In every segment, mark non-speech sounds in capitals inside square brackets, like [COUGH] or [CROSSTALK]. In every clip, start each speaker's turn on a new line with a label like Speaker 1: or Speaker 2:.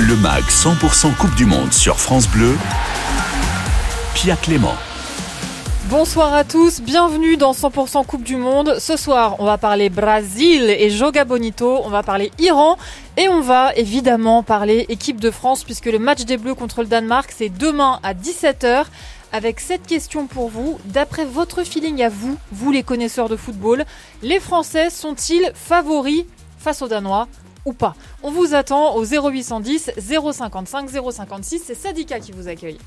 Speaker 1: Le MAG 100% Coupe du Monde sur France Bleu. Pia Clément.
Speaker 2: Bonsoir à tous, bienvenue dans 100% Coupe du Monde. Ce soir, on va parler Brésil et Joga Bonito, on va parler Iran et on va évidemment parler équipe de France puisque le match des Bleus contre le Danemark, c'est demain à 17h. Avec cette question pour vous, d'après votre feeling à vous, vous les connaisseurs de football, les Français sont-ils favoris face aux Danois? Ou pas. On vous attend au 0810 055 056, c'est Sadika qui vous accueille.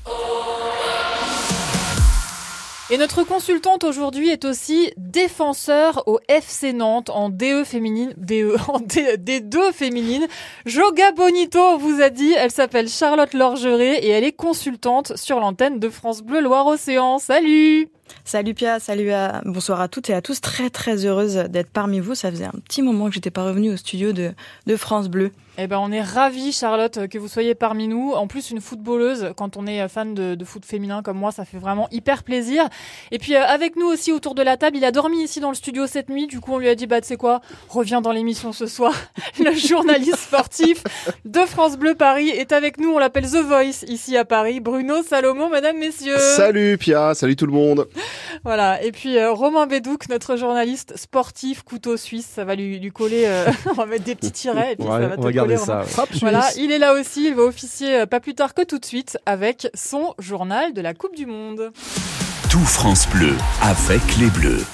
Speaker 2: Et notre consultante aujourd'hui est aussi défenseur au FC Nantes en DE féminine, DE, [LAUGHS] en D2 féminine. Joga Bonito vous a dit, elle s'appelle Charlotte Lorgeret et elle est consultante sur l'antenne de France Bleu Loire-Océan. Salut!
Speaker 3: Salut Pia, salut à, bonsoir à toutes et à tous. Très très heureuse d'être parmi vous. Ça faisait un petit moment que j'étais pas revenue au studio de, de France Bleu.
Speaker 2: Eh ben, on est ravis, Charlotte, que vous soyez parmi nous. En plus, une footballeuse, quand on est fan de, de foot féminin comme moi, ça fait vraiment hyper plaisir. Et puis, euh, avec nous aussi autour de la table, il a dormi ici dans le studio cette nuit. Du coup, on lui a dit, bah, tu sais quoi, reviens dans l'émission ce soir. [LAUGHS] le journaliste sportif de France Bleu Paris est avec nous. On l'appelle The Voice ici à Paris. Bruno Salomon, mesdames, messieurs.
Speaker 4: Salut, Pia. Salut tout le monde.
Speaker 2: Voilà. Et puis, euh, Romain Bédouc, notre journaliste sportif, couteau suisse. Ça va lui, lui coller, euh, [LAUGHS] on va mettre des petits tirets et puis
Speaker 4: Ouais,
Speaker 2: ça va
Speaker 4: on
Speaker 2: te
Speaker 4: ça.
Speaker 2: Romain. Voilà, il est là aussi, il va officier euh, pas plus tard que tout de suite avec son journal de la Coupe du Monde.
Speaker 1: Tout France Bleu avec les Bleus.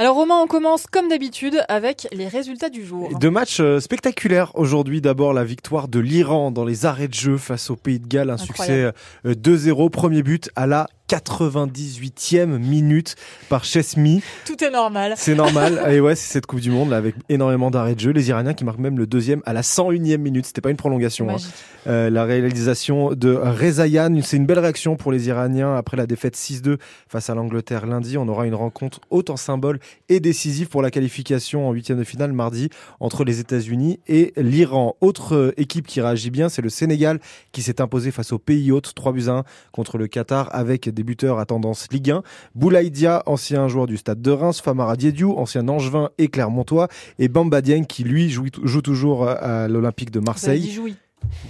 Speaker 2: Alors Romain, on commence comme d'habitude avec les résultats du jour.
Speaker 5: Deux matchs euh, spectaculaires aujourd'hui. D'abord la victoire de l'Iran dans les arrêts de jeu face au Pays de Galles. Un
Speaker 2: Incroyable.
Speaker 5: succès euh, 2-0. Premier but à la 98e minute par Chesmi.
Speaker 2: Tout est normal.
Speaker 5: C'est normal. [LAUGHS] Et ouais, c'est cette Coupe du Monde là, avec énormément d'arrêts de jeu. Les Iraniens qui marquent même le deuxième à la 101e minute. C'était pas une prolongation. hein. Euh, la réalisation de Rezayan, c'est une belle réaction pour les Iraniens après la défaite 6-2 face à l'Angleterre lundi. On aura une rencontre haute en symbole et décisive pour la qualification en huitième de finale mardi entre les États-Unis et l'Iran. Autre euh, équipe qui réagit bien, c'est le Sénégal qui s'est imposé face au pays hôte 3 buts à 1 contre le Qatar avec des buteurs à tendance Ligue 1. Boulaïdia, ancien joueur du stade de Reims, Famara Diédiou, ancien Angevin et Clermontois et Bamba Dieng qui lui joue, toujours à l'Olympique de Marseille
Speaker 2: jouy.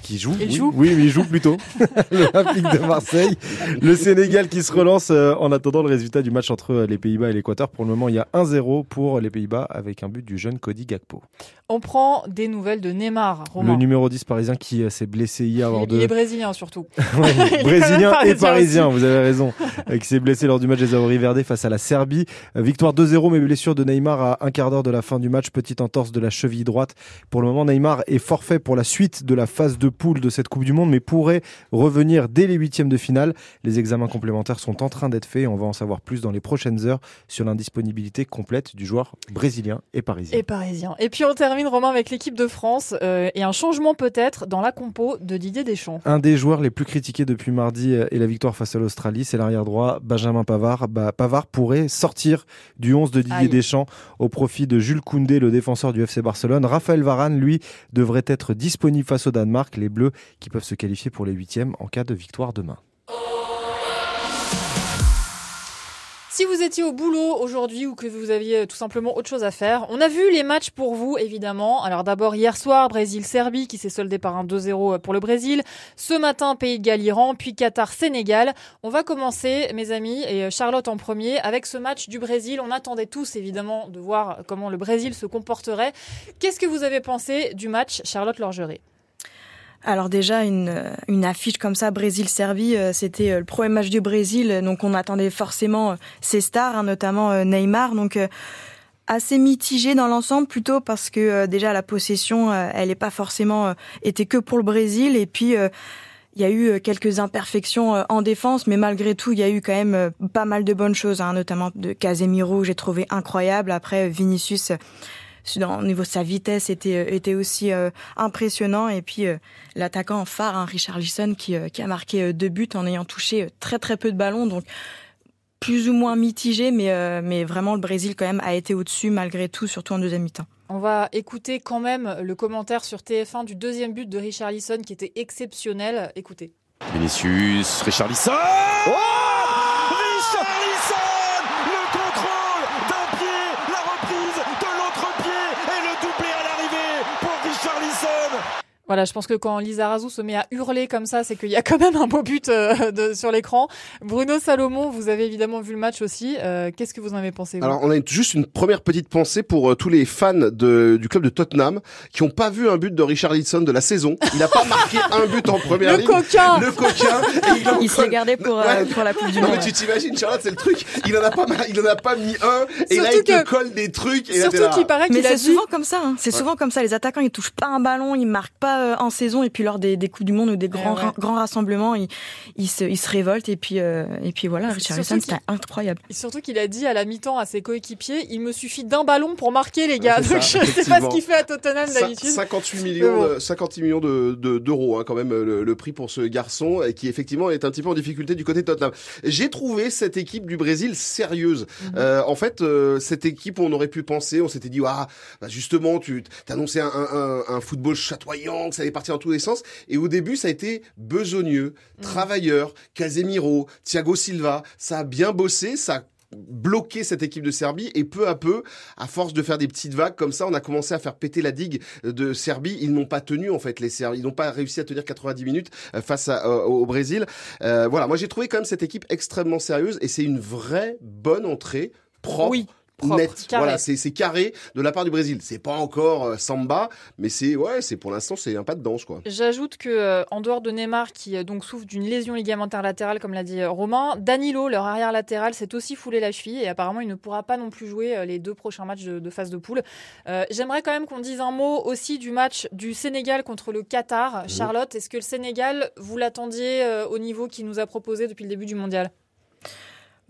Speaker 5: Qui joue.
Speaker 2: Il
Speaker 5: oui,
Speaker 2: joue
Speaker 5: oui, mais il joue plutôt. [LAUGHS] L'Olympique de Marseille. Le Sénégal qui se relance euh, en attendant le résultat du match entre euh, les Pays-Bas et l'Équateur. Pour le moment, il y a 1-0 pour les Pays-Bas avec un but du jeune Cody Gakpo.
Speaker 2: On prend des nouvelles de Neymar, Romain.
Speaker 5: Le numéro 10 parisien qui euh, s'est blessé hier lors
Speaker 2: il,
Speaker 5: de...
Speaker 2: il est brésilien surtout. [LAUGHS]
Speaker 5: Ouais, [LAUGHS] brésilien et
Speaker 2: parisien
Speaker 5: vous avez raison, qui s'est blessé lors du match des Auri Verde face à la Serbie. Victoire 2-0, mais blessure de Neymar à un quart d'heure de la fin du match, petite entorse de la cheville droite. Pour le moment, Neymar est forfait pour la suite de la phase de poule de cette Coupe du Monde, mais pourrait revenir dès les huitièmes de finale. Les examens complémentaires sont en train d'être faits et on va en savoir plus dans les prochaines heures sur l'indisponibilité complète du joueur brésilien et parisien.
Speaker 2: Et parisien. Et puis on termine, Romain, avec l'équipe de France euh, et un changement peut-être dans la compo de Didier Deschamps.
Speaker 5: Un des joueurs les plus critiqués depuis mardi euh, et la victoire face à l'Australie, c'est l'arrière droit Benjamin Pavard. Bah, Pavard pourrait sortir du 11 de Didier
Speaker 2: Aïe.
Speaker 5: Deschamps au profit de Jules Koundé, le défenseur du FC Barcelone. Raphaël Varane, lui, devrait être disponible face au Danemark. Les Bleus qui peuvent se qualifier pour les huitièmes en cas de victoire demain.
Speaker 2: Si vous étiez au boulot aujourd'hui ou que vous aviez tout simplement autre chose à faire, on a vu les matchs pour vous évidemment. Alors d'abord hier soir, Brésil-Serbie qui s'est soldé par un 2-0 pour le Brésil. Ce matin, Pays de Galles-Iran, puis Qatar-Sénégal. On va commencer, mes amis, et Charlotte en premier, avec ce match du Brésil. On attendait tous évidemment de voir comment le Brésil se comporterait. Qu'est-ce que vous avez pensé du match, Charlotte Lorgeret?
Speaker 3: Alors déjà, une, euh, une affiche comme ça, Brésil-Serbie, euh, c'était euh, le premier match du Brésil, donc on attendait forcément ces stars, hein, notamment Neymar. Donc assez mitigé dans l'ensemble, plutôt parce que déjà la possession, elle n'est pas forcément été que pour le Brésil. Et puis il y a eu quelques imperfections en défense, mais malgré tout, il y a eu quand même pas mal de bonnes choses, hein, notamment de Casemiro, j'ai trouvé incroyable. Après, Vinicius, au niveau de sa vitesse, était, euh, était aussi euh, impressionnant. Et puis, euh, l'attaquant phare, hein, Richard Lisson, qui, euh, qui a marqué euh, deux buts en ayant touché euh, très très peu de ballons. Donc, plus ou moins mitigé, mais, euh, mais vraiment, le Brésil, quand même, a été au-dessus, malgré tout, surtout en deuxième mi-temps.
Speaker 2: On va écouter quand même le commentaire sur TF1 du deuxième but de Richard Lisson qui était exceptionnel. Écoutez.
Speaker 4: Vinicius, Richarlison Oh Richarlison Le contrôle d'un pied, la reprise de l'autre pied et le doublé à l'arrivée pour Richarlison
Speaker 2: Voilà, je pense que quand Lizarazu se met à hurler comme ça, c'est qu'il y a quand même un beau but euh, de, sur l'écran. Bruno Salomon, vous avez évidemment vu le match aussi. Euh, Qu'est-ce que vous en avez pensé vous
Speaker 4: Alors, on a juste une première petite pensée pour euh, tous les fans de, du club de Tottenham qui n'ont pas vu un but de Richard Richarlison de la saison. Il n'a pas marqué un but en première
Speaker 2: le
Speaker 4: ligne.
Speaker 2: coquin
Speaker 4: Le coquin. et il en
Speaker 3: Il se
Speaker 4: colle-
Speaker 3: les gardait pour, euh,
Speaker 4: Ouais.
Speaker 3: pour la Coupe du
Speaker 4: Non,
Speaker 3: Monde.
Speaker 4: mais tu t'imagines, Charlotte, c'est le truc. Il en a pas, il en a pas mis un. Et là,
Speaker 2: Surtout
Speaker 4: il te
Speaker 2: que-
Speaker 4: colle des trucs. Et là,
Speaker 2: Surtout
Speaker 4: là.
Speaker 2: qu'il paraît
Speaker 3: Mais
Speaker 2: qu'il a
Speaker 3: c'est
Speaker 2: dit...
Speaker 3: souvent comme ça. hein. C'est souvent comme ça. Les attaquants, ils touchent pas un ballon, ils marquent pas euh, en saison, et puis lors des, des coupes du monde ou des grands
Speaker 2: ouais.
Speaker 3: ra- grands rassemblements, ils, ils se ils se révoltent et puis euh, et puis voilà. Richarlison, c'était incroyable.
Speaker 2: Surtout qu'il a dit à la mi-temps à ses coéquipiers, il me suffit d'un ballon pour marquer les gars.
Speaker 4: c'est
Speaker 2: Donc
Speaker 4: ça,
Speaker 2: je sais pas ce qu'il fait à Tottenham d'habitude.
Speaker 4: 58 millions,
Speaker 2: Mais bon.
Speaker 4: de, 58 millions de, de- d'euros, hein, quand même, le, le prix pour ce garçon, qui effectivement est un petit peu en difficulté du côté de Tottenham. J'ai trouvé cette équipe du Brésil sérieuse.
Speaker 2: Mhm.
Speaker 4: Euh, en fait, euh, cette équipe, on aurait pu penser, on s'était dit, ah, bah justement, tu t'annonçais un, un, un, un football chatoyant, que ça allait partir dans tous les sens, et au début, ça a été besogneux,
Speaker 2: Mhm.
Speaker 4: travailleur, Casemiro, Thiago Silva, ça a bien bossé, ça a bloqué cette équipe de Serbie et peu à peu, à force de faire des petites vagues comme ça, on a commencé à faire péter la digue de Serbie. Ils n'ont pas tenu en fait les Serbes, ils n'ont pas réussi à tenir 90 minutes euh, face à, euh, au Brésil. Euh, voilà, moi j'ai trouvé quand même cette équipe extrêmement sérieuse et c'est une vraie bonne entrée propre.
Speaker 2: Oui, propre,
Speaker 4: Net,
Speaker 2: carré.
Speaker 4: voilà, c'est carré de la part du Brésil. C'est pas encore euh, samba, mais c'est ouais, c'est pour l'instant c'est un pas de danse quoi.
Speaker 2: J'ajoute que euh, en dehors de Neymar qui euh, donc souffre d'une lésion ligamentaire latérale comme l'a dit Romain, Danilo leur arrière latéral s'est aussi foulé la cheville et apparemment il ne pourra pas non plus jouer les deux prochains matchs de, de phase de poule. J'aimerais quand même qu'on dise un mot aussi du match du Sénégal contre le Qatar. Charlotte, est-ce que le Sénégal vous l'attendiez au niveau qu'il nous a proposé depuis le début du mondial?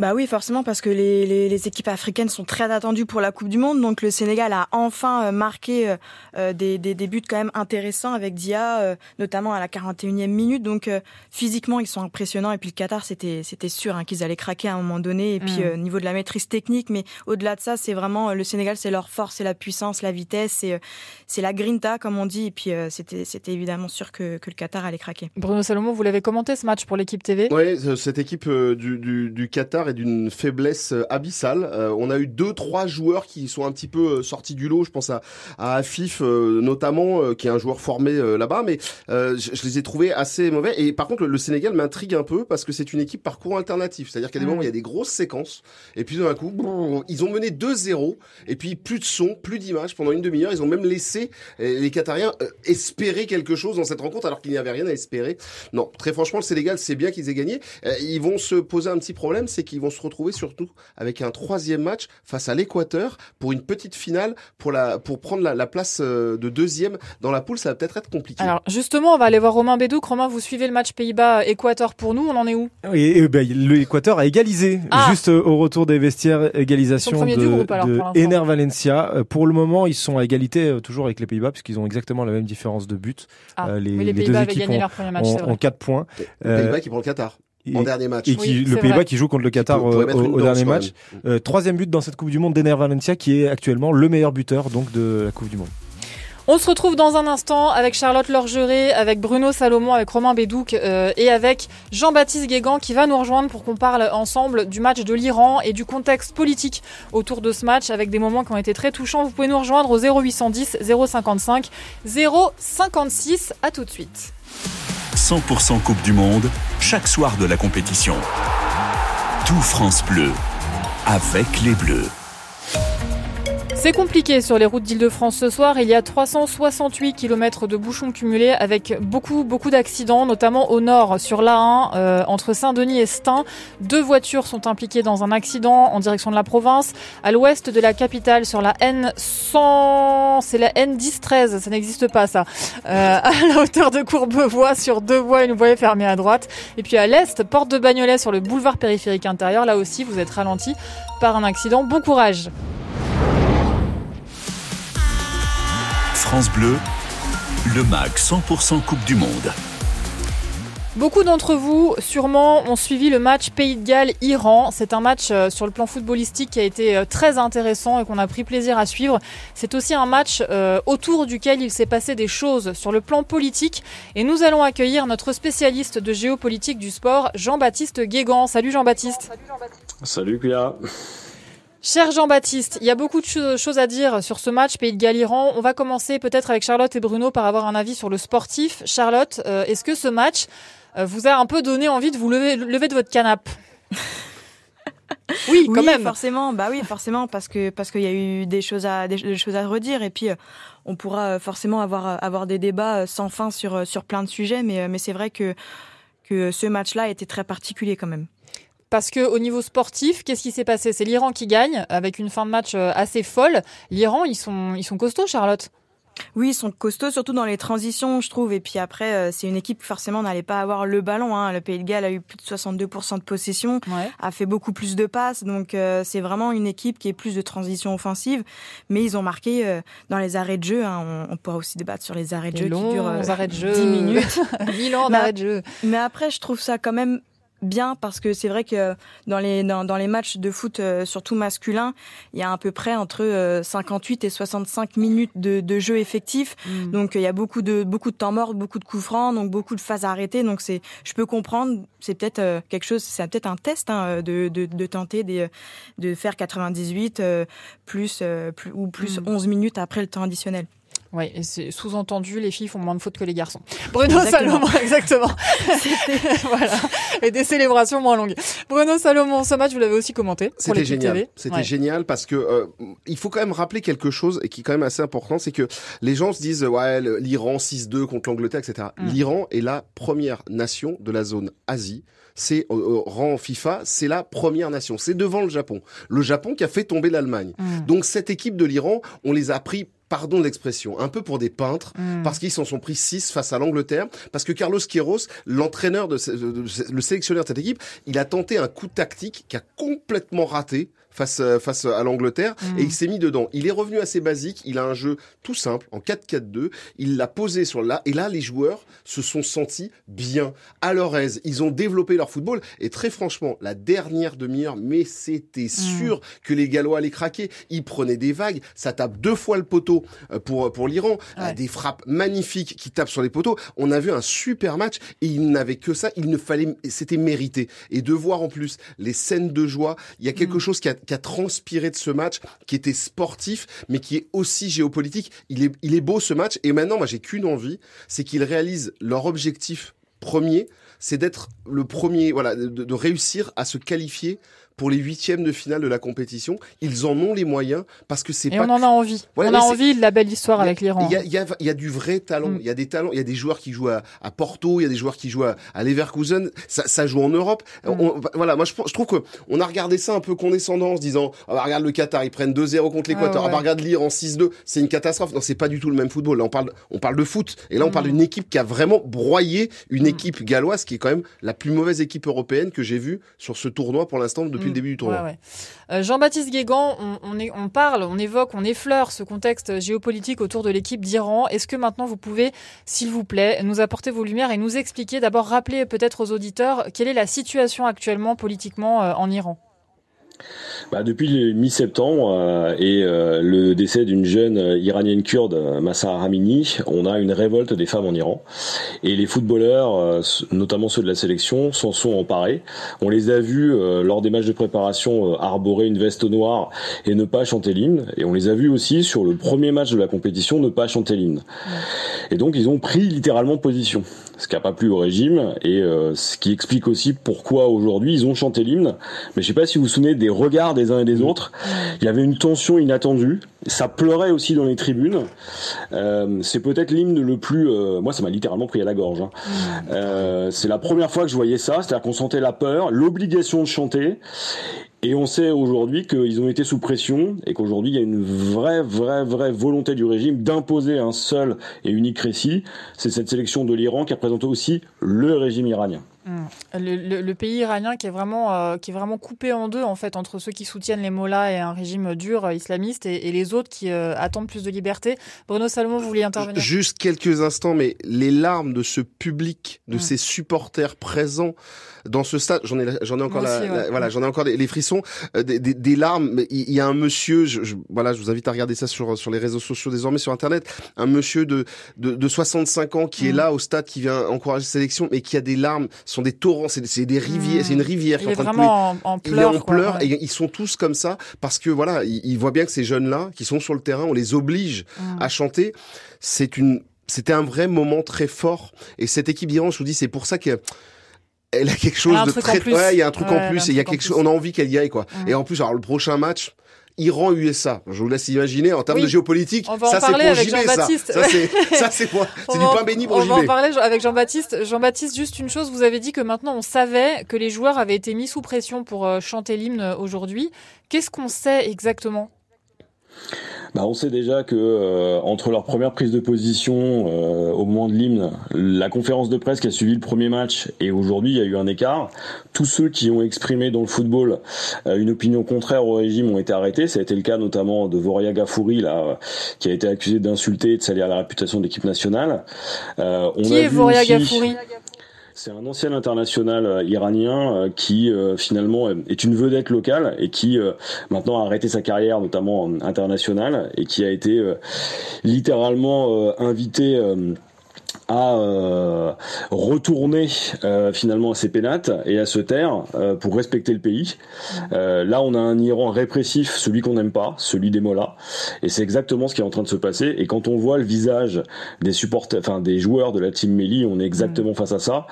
Speaker 3: Bah oui, forcément, parce que les, les, les équipes africaines sont très attendues pour la Coupe du Monde. Donc le Sénégal a enfin euh, marqué euh, euh, des, des, des buts quand même intéressants avec Dia, euh, notamment à la 41e minute. Donc euh, physiquement, ils sont impressionnants. Et puis le Qatar, c'était c'était sûr hein, qu'ils allaient craquer à un moment donné. Et puis
Speaker 2: Mm.
Speaker 3: euh, niveau de la maîtrise technique, mais au-delà de ça, c'est vraiment euh, le Sénégal, c'est leur force, c'est la puissance, la vitesse, c'est euh, c'est la grinta comme on dit. Et puis euh, c'était c'était évidemment sûr que, que le Qatar allait craquer.
Speaker 2: Bruno Salomon, vous l'avez commenté ce match pour l'équipe TV
Speaker 4: euh, cette équipe du, du, du Qatar d'une faiblesse euh, abyssale. Euh, on a eu deux, trois joueurs qui sont un petit peu euh, sortis du lot. Je pense à, à Afif euh, notamment, qui est un joueur formé là-bas, mais je, je les ai trouvés assez mauvais. Et par contre, le, le Sénégal m'intrigue un peu parce que c'est une équipe parcours alternatif. C'est-à-dire qu'à des
Speaker 2: Mm.
Speaker 4: moments, il y a des grosses séquences, et puis d'un coup, brrr, ils ont mené 2-0, et puis plus de son, plus d'images pendant une demi-heure. Ils ont même laissé les Qatariens espérer quelque chose dans cette rencontre alors qu'il n'y avait rien à espérer. Non, très franchement, le Sénégal, c'est bien qu'ils aient gagné. Ils vont se poser un petit problème, c'est qu'ils vont se retrouver surtout avec un troisième match face à l'Équateur pour une petite finale pour la pour prendre la, la place euh, de deuxième dans la poule. Ça va peut-être être compliqué.
Speaker 2: Alors justement, on va aller voir Romain Bédouc. Romain, vous suivez le match Pays-Bas-Équateur pour nous, on en est où?
Speaker 5: Et, et ben, l'Équateur a égalisé
Speaker 2: Ah.
Speaker 5: juste euh, au retour des vestiaires, égalisation
Speaker 2: Ils
Speaker 5: de,
Speaker 2: du groupe, alors,
Speaker 5: de
Speaker 2: pour l'instant.
Speaker 5: Ener Valencia. Euh, Pour le moment, ils sont à égalité toujours avec les Pays-Bas puisqu'ils ont exactement la même différence de but.
Speaker 2: Ah,
Speaker 5: Euh, les-
Speaker 2: oui, les
Speaker 5: les deux
Speaker 2: Pays-Bas avaient
Speaker 5: équipes
Speaker 2: gagné
Speaker 5: ont-
Speaker 2: leur premier match,
Speaker 5: en,
Speaker 2: c'est vrai.
Speaker 5: en 4 points.
Speaker 4: les
Speaker 5: euh,
Speaker 4: Pays-Bas qui prend le Qatar en dernier match.
Speaker 5: et qui,
Speaker 2: Oui,
Speaker 5: le Pays-Bas qui joue contre le Qatar euh, au, dernier match. Euh, troisième but dans cette Coupe du Monde d'Ener Valencia qui est actuellement le meilleur buteur donc de la Coupe du Monde.
Speaker 2: On se retrouve dans un instant avec Charlotte Lorgeret, avec Bruno Salomon, avec Romain Bédouc euh, et avec Jean-Baptiste Guégan qui va nous rejoindre pour qu'on parle ensemble du match de l'Iran et du contexte politique autour de ce match avec des moments qui ont été très touchants. Vous pouvez nous rejoindre au 0810 055 056. À tout de suite.
Speaker 1: 100% Coupe du Monde, chaque soir de la compétition. Tout France Bleu, avec les Bleus.
Speaker 2: C'est compliqué sur les routes d'Île-de-France ce soir. Il y a 368 km de bouchons cumulés avec beaucoup, beaucoup d'accidents, notamment au nord sur l'A1 euh, entre Saint-Denis et Stein. Deux voitures sont impliquées dans un accident en direction de la province. À l'ouest de la capitale sur la N100, c'est la N1013, ça n'existe pas ça. Euh, [LAUGHS] à la hauteur de Courbevoie sur deux voies, une voie fermée à droite. Et puis à l'est, porte de Bagnolet sur le boulevard périphérique intérieur. Là aussi, vous êtes ralenti par un accident. Bon courage.
Speaker 1: France Bleu, le MAG 100% Coupe du Monde.
Speaker 2: Beaucoup d'entre vous, sûrement, ont suivi le match Pays de Galles-Iran. C'est un match euh, sur le plan footballistique qui a été euh, très intéressant et qu'on a pris plaisir à suivre. C'est aussi un match euh, autour duquel il s'est passé des choses sur le plan politique. Et nous allons accueillir notre spécialiste de géopolitique du sport, Jean-Baptiste Guégan. Salut Jean-Baptiste.
Speaker 6: Salut Pia.
Speaker 2: Cher Jean-Baptiste, il y a beaucoup de choses à dire sur ce match Pays de Galles-Iran. On va commencer peut-être avec Charlotte et Bruno par avoir un avis sur le sportif. Charlotte, euh, est-ce que ce match euh, vous a un peu donné envie de vous lever, lever de votre canapé? [LAUGHS]
Speaker 3: Oui, quand même. Forcément, bah oui, forcément, parce que parce qu'il y a eu des choses à des, choses à redire, et puis euh, on pourra forcément avoir avoir des débats sans fin sur sur plein de sujets, mais mais c'est vrai que que ce match-là était très particulier quand même.
Speaker 2: Parce que au niveau sportif, qu'est-ce qui s'est passé? C'est l'Iran qui gagne avec une fin de match euh, assez folle. L'Iran, ils sont, ils sont costauds, Charlotte.
Speaker 3: Oui, ils sont costauds, surtout dans les transitions, je trouve. Et puis après, euh, c'est une équipe forcément n'allait pas avoir le ballon. Hein. Le Pays de Galles a eu plus de 62% de possession, a fait beaucoup plus de passes. Donc euh, c'est vraiment une équipe qui est plus de transition offensive. Mais ils ont marqué dans les arrêts de jeu. Hein. On, pourra aussi débattre sur les arrêts de jeu qui durent
Speaker 2: arrêts de jeu.
Speaker 3: 10 minutes. [LAUGHS]
Speaker 2: ans d'arrêts de jeu.
Speaker 3: Mais après, je trouve ça quand même bien parce que c'est vrai que dans les dans, dans les matchs de foot euh, surtout masculin il y a à peu près entre 58 euh, et 65 minutes de, de jeu effectif mm. donc il y a beaucoup de beaucoup de temps mort beaucoup de coups francs donc beaucoup de phases arrêtées donc c'est je peux comprendre c'est peut-être euh, quelque chose c'est peut-être un test hein, de, de, de tenter des, de faire 98 plus, plus ou plus 11 mm. minutes après le temps additionnel
Speaker 2: oui, et c'est sous-entendu, les filles font moins de fautes que les garçons. [LAUGHS] Bruno Salomon, [LAUGHS] exactement. [LAUGHS] voilà. Et des célébrations moins longues. Bruno Salomon, ce match, vous l'avez aussi commenté.
Speaker 4: C'était génial. C'était génial parce que euh, il faut quand même rappeler quelque chose et qui est quand même assez important, c'est que les gens se disent ouais l'Iran 6-2 contre l'Angleterre, etc. Mm. L'Iran est la première nation de la zone Asie c'est au, rang FIFA, c'est la première nation. C'est devant le Japon. Le Japon qui a fait tomber l'Allemagne. Mm. Donc cette équipe de l'Iran, on les a pris pardon de l'expression, un peu pour des peintres, hmm. parce qu'ils s'en sont pris 6 face à l'Angleterre, parce que Carlos Queiroz, l'entraîneur de, le sélectionneur de cette équipe, il a tenté un coup tactique qui a complètement raté face euh, face à l'Angleterre et il mm. s'est mis dedans. Il est revenu assez basique, il a un jeu tout simple en 4-4-2, il l'a posé sur là et là les joueurs se sont sentis bien à leur aise. Ils ont développé leur football et très franchement, la dernière demi-heure, mais c'était mm. sûr que les Gallois allaient craquer. Ils prenaient des vagues, ça tape deux fois le poteau euh, pour pour l'Iran, euh, des frappes magnifiques qui tapent sur les poteaux. On a vu un super match et il n'avait que ça, il ne fallait c'était mérité et de voir en plus les scènes de joie, il y a quelque mm. chose qui a qui a transpiré de ce match, qui était sportif, mais qui est aussi géopolitique. Il est, beau ce match. Et maintenant, moi, j'ai qu'une envie, c'est qu'ils réalisent leur objectif premier, c'est d'être le premier, voilà, de, réussir à se qualifier pour les huitièmes de finale de la compétition. Ils en ont les moyens parce que c'est
Speaker 2: pas. Et on en a envie. on a envie de la belle histoire avec l'Iran.
Speaker 4: Il y a, y, a, y a, du vrai talent. Mm. Il y a des talents. Il y a des joueurs qui jouent à, à Porto. Il y a des joueurs qui jouent à, à Leverkusen. Ça, ça, joue en Europe. Mm. voilà. Moi, je, je trouve que on a regardé ça un peu condescendant, en se disant, ah bah, regarde le Qatar, ils prennent 2-0 contre l'Équateur. Ah, bah, regarde l'Iran en 6-2. C'est une catastrophe. Non, c'est pas du tout le même football. Là, on parle, on parle de foot. Et là, on parle mm. d'une équipe qui a vraiment broyé une équipe galloise qui est quand même la plus mauvaise équipe européenne que j'ai vue sur ce tournoi pour l'instant depuis
Speaker 2: Euh, Jean-Baptiste Guégan, on, on, parle, on évoque, on effleure ce contexte géopolitique autour de l'équipe d'Iran. Est-ce que maintenant vous pouvez, s'il vous plaît, nous apporter vos lumières et nous expliquer, d'abord rappeler peut-être aux auditeurs, quelle est la situation actuellement politiquement euh, en Iran?
Speaker 6: Bah, depuis mi-septembre euh, et euh, le décès d'une jeune euh, iranienne kurde, Massa Ramini, on a une révolte des femmes en Iran. Et les footballeurs, notamment ceux de la sélection, s'en sont emparés. On les a vus lors des matchs de préparation arborer une veste noire et ne pas chanter l'hymne. Et on les a vus aussi sur le premier match de la compétition ne pas chanter l'hymne. Et donc ils ont pris littéralement position ce qui n'a pas plu au régime et euh, ce qui explique aussi pourquoi aujourd'hui ils ont chanté l'hymne. Mais je sais pas si vous vous souvenez des regards des uns et des autres. Il y avait une tension inattendue. Ça pleurait aussi dans les tribunes. Euh, c'est peut-être l'hymne le plus. Euh, moi, ça m'a littéralement pris à la gorge. Hein. Euh, c'est la première fois que je voyais ça, c'est-à-dire qu'on sentait la peur, l'obligation de chanter. Et on sait aujourd'hui qu'ils ont été sous pression et qu'aujourd'hui il y a une vraie, vraie, vraie volonté du régime d'imposer un seul et unique récit. C'est cette sélection de l'Iran qui représente aussi le régime iranien.
Speaker 2: Hmm. Le, pays iranien qui est vraiment euh, qui est vraiment coupé en deux en fait entre ceux qui soutiennent les mollahs et un régime dur euh, islamiste et, les autres qui euh, attendent plus de liberté. Bruno Salomon, vous vouliez intervenir?
Speaker 4: Juste quelques instants, mais les larmes de ce public, de hmm. ces supporters présents dans ce stade, j'en ai, j'en ai encore, la, voilà, j'en ai encore les frissons, euh, des, des, des, larmes. Il y a un monsieur, je, voilà, je vous invite à regarder ça sur sur les réseaux sociaux désormais sur internet, un monsieur de de, de 65 ans qui est mm. là au stade, qui vient encourager la sélection, mais qui a des larmes, ce sont des torrents, c'est c'est des rivières, c'est une rivière qui
Speaker 2: Il
Speaker 4: est
Speaker 2: est
Speaker 4: en train de
Speaker 2: vraiment en, en
Speaker 4: Il est
Speaker 2: pleurs.
Speaker 4: en
Speaker 2: quoi,
Speaker 4: pleurs
Speaker 2: ouais.
Speaker 4: et ils sont tous comme ça parce que voilà, ils, ils voient bien que ces jeunes-là qui sont sur le terrain, on les oblige
Speaker 2: Mm.
Speaker 4: à chanter. C'est une, c'était un vrai moment très fort. Et cette équipe d'Iran, je vous dis, c'est pour ça que elle a quelque chose
Speaker 2: a
Speaker 4: de très, ouais, il y a un truc
Speaker 2: Ouais,
Speaker 4: en plus. Et il y a quelque chose, on a envie qu'elle y aille quoi. Et en plus, alors le prochain match. Iran-USA, je vous laisse imaginer en termes
Speaker 2: Oui.
Speaker 4: de géopolitique.
Speaker 2: On va
Speaker 4: ça c'est pour JB, ça. Ça c'est, ça [LAUGHS] c'est
Speaker 2: On
Speaker 4: c'est du pain béni pour
Speaker 2: On va en parler avec Jean-Baptiste. Jean-Baptiste, juste une chose, vous avez dit que maintenant on savait que les joueurs avaient été mis sous pression pour euh, chanter l'hymne aujourd'hui. Qu'est-ce qu'on sait exactement?
Speaker 6: Bah, on sait déjà que euh, entre leur première prise de position euh, au moment de l'hymne, la conférence de presse qui a suivi le premier match et aujourd'hui il y a eu un écart. Tous ceux qui ont exprimé dans le football euh, une opinion contraire au régime ont été arrêtés. Ça a été le cas notamment de Voria Gafouri là, euh, qui a été accusé d'insulter et de salir la réputation de l'équipe nationale. Euh, on
Speaker 2: Qui
Speaker 6: a
Speaker 2: est
Speaker 6: vu
Speaker 2: Voria
Speaker 6: aussi-
Speaker 2: Gafouri?
Speaker 6: C'est un ancien international euh, iranien euh, qui euh, finalement est une vedette locale et qui maintenant a arrêté sa carrière notamment internationale et qui a été littéralement invité à euh, retourner euh, finalement à ses pénates et à se taire euh, pour respecter le pays. Euh, là, on a un Iran répressif, celui qu'on n'aime pas, celui des mollahs, et c'est exactement ce qui est en train de se passer. Et quand on voit le visage des supporters, enfin des joueurs de la team Melli, on est exactement face à ça.